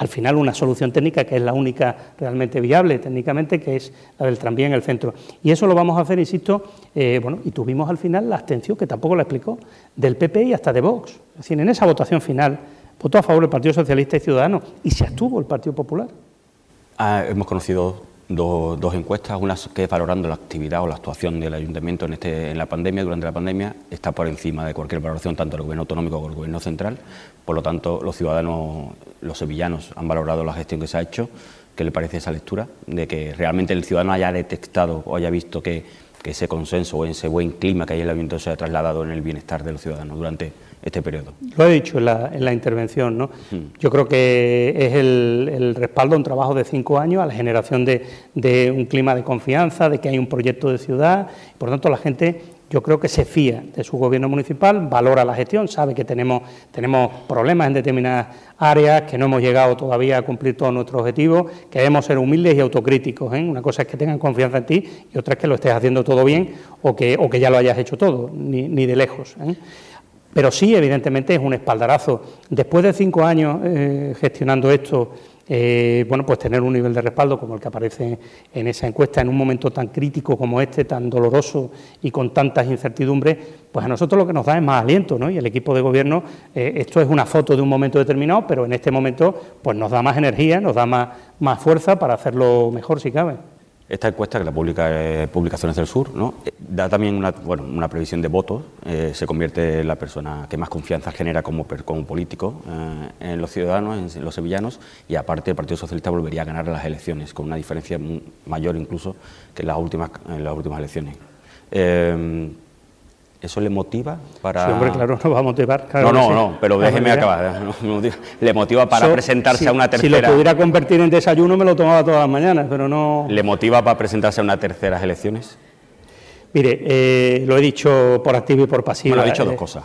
Speaker 3: al final una solución técnica que es la única realmente viable técnicamente, que es la del tranvía en el centro. Y eso lo vamos a hacer, insisto, eh, bueno, y tuvimos al final la abstención, que tampoco la explicó, del PP y hasta de Vox. Es decir, en esa votación final votó a favor el Partido Socialista y Ciudadano y se abstuvo el Partido Popular.
Speaker 4: Ah, hemos conocido dos, encuestas, una que valorando la actividad o la actuación del ayuntamiento en, este, en la pandemia, durante la pandemia, está por encima de cualquier valoración, tanto del gobierno autonómico como del gobierno central. Por lo tanto, los ciudadanos, los sevillanos, han valorado la gestión que se ha hecho. ¿Qué le parece esa lectura? De que realmente el ciudadano haya detectado o haya visto que, que ese consenso o ese buen clima que hay en el ayuntamiento se ha trasladado en el bienestar de los ciudadanos durante este periodo.
Speaker 3: Lo he dicho en la, intervención, ¿no? Yo creo que es el, respaldo a un trabajo de cinco años, a la generación de, un clima de confianza, de que hay un proyecto de ciudad, por lo tanto la gente yo creo que se fía de su gobierno municipal, valora la gestión, sabe que tenemos, tenemos problemas en determinadas áreas, que no hemos llegado todavía a cumplir todos nuestros objetivos, que debemos ser humildes y autocríticos. ¿eh? Una cosa es que tengan confianza en ti y otra es que lo estés haciendo todo bien o que, o que ya lo hayas hecho todo, ni, ni de lejos. ¿eh? Pero sí, evidentemente, es un espaldarazo. Después de cinco años eh, gestionando esto eh, bueno, pues tener un nivel de respaldo como el que aparece en esa encuesta en un momento tan crítico como este, tan doloroso y con tantas incertidumbres, pues a nosotros lo que nos da es más aliento, ¿no? Y el equipo de gobierno, eh, esto es una foto de un momento determinado, pero en este momento, pues nos da más energía, nos da más, más fuerza para hacerlo mejor si cabe.
Speaker 4: Esta encuesta, que la publica eh, Publicaciones del Sur. Eh, da también una, bueno, una previsión de votos. Eh, se convierte en la persona que más confianza genera como, como político en los ciudadanos, en, los sevillanos, y aparte el Partido Socialista volvería a ganar las elecciones, con una diferencia mayor incluso que las últimas, en las últimas elecciones. ¿Eso le motiva para...?
Speaker 3: Sí, hombre, claro, no va a motivar.
Speaker 4: no, no, no, pero déjeme acabar. le motiva para presentarse a una tercera...
Speaker 3: Si lo pudiera convertir en desayuno me lo tomaba todas las mañanas, pero no...
Speaker 4: ¿Le motiva para presentarse a una tercera elecciones?
Speaker 3: Mire, eh, lo he dicho por activo y por pasivo.
Speaker 4: Bueno, ha dicho dos eh, cosas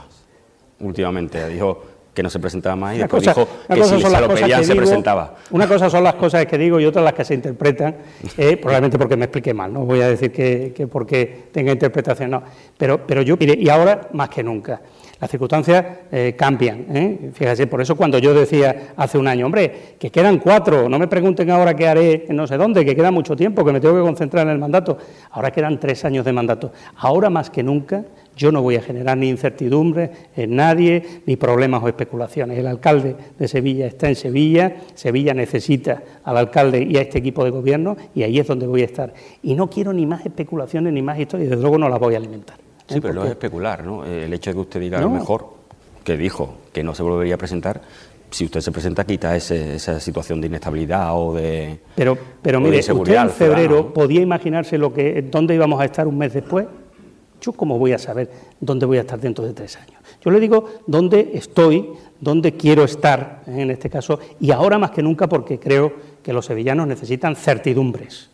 Speaker 4: últimamente. Dijo que no se presentaba más y después dijo que si se lo pedían se presentaba.
Speaker 3: Una cosa son las cosas que digo y otras las que se interpretan, eh, probablemente porque me expliqué mal, no voy a decir que, que porque tenga interpretación, no. Pero, pero yo, y ahora más que nunca, las circunstancias eh, cambian. ¿eh? Por eso cuando yo decía hace un año, hombre, que quedan cuatro, no me pregunten ahora qué haré en no sé dónde, que queda mucho tiempo, que me tengo que concentrar en el mandato. Ahora quedan tres años de mandato. Ahora más que nunca yo no voy a generar ni incertidumbre en nadie, ni problemas o especulaciones. El alcalde de Sevilla está en Sevilla, Sevilla necesita al alcalde y a este equipo de gobierno y ahí es donde voy a estar. Y no quiero ni más especulaciones ni más historias, desde luego no las voy a alimentar.
Speaker 4: Sí, pero no es especular, ¿no? El hecho de que usted diga lo mejor, que dijo que no se volvería a presentar, si usted se presenta quita esa situación de inestabilidad o de
Speaker 3: pero pero mire usted en febrero podía imaginarse lo que dónde íbamos a estar un mes después ¿Yo cómo voy a saber dónde voy a estar dentro de tres años? Yo le digo dónde estoy, dónde quiero estar, ¿eh? en este caso, y ahora más que nunca porque creo que los sevillanos necesitan certidumbres.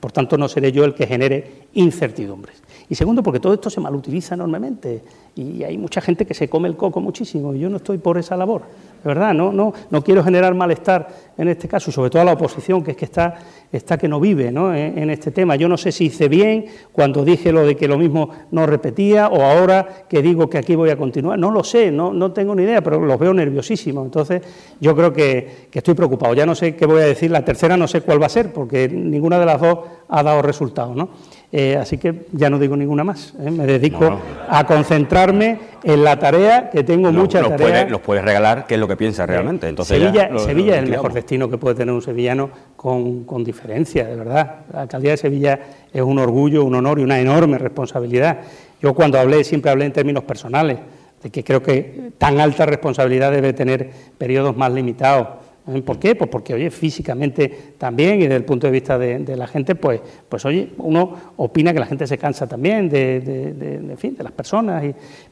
Speaker 3: Por tanto, no seré yo el que genere incertidumbres. Y segundo, porque todo esto se malutiliza enormemente y hay mucha gente que se come el coco muchísimo y yo no estoy por esa labor. De verdad, no, no, no quiero generar malestar en este caso, sobre todo a la oposición, que es que está, está que no vive ¿no? En, este tema. Yo no sé si hice bien cuando dije lo de que lo mismo no repetía o ahora que digo que aquí voy a continuar. No lo sé, no, no tengo ni idea, pero los veo nerviosísimos. Entonces, yo creo que, que estoy preocupado. Ya no sé qué voy a decir. La tercera no sé cuál va a ser, porque ninguna de las dos ha dado resultados. ¿no? Eh, así que ya no digo ninguna más. ¿eh? Me dedico a concentrarme en la tarea, que tengo muchas tareas.
Speaker 4: los puedes regalar, qué es lo que piensas realmente. Entonces
Speaker 3: Sevilla, es el mejor destino que puede tener un sevillano con, con, diferencia, de verdad. La alcaldía de Sevilla es un orgullo, un honor y una enorme responsabilidad. Yo cuando hablé, siempre hablé en términos personales, de que creo que tan alta responsabilidad debe tener periodos más limitados ¿Eh? ¿Por qué? Pues porque, oye, físicamente también y desde el punto de vista de, la gente, pues, pues, oye, uno opina que la gente se cansa también de, de fin, de las personas,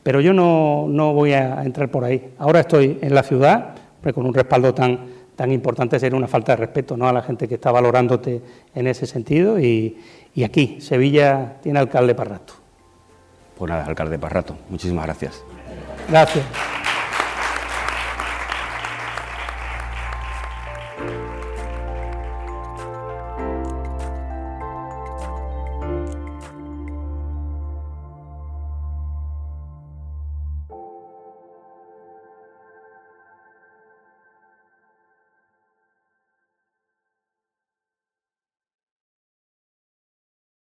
Speaker 3: pero yo no, no, voy a entrar por ahí. Ahora estoy en la ciudad, pues con un respaldo tan, tan importante sería una falta de respeto ¿no? a la gente que está valorándote en ese sentido y, y aquí, Sevilla tiene alcalde para rato.
Speaker 4: Pues nada, alcalde para rato. Muchísimas gracias.
Speaker 3: Gracias.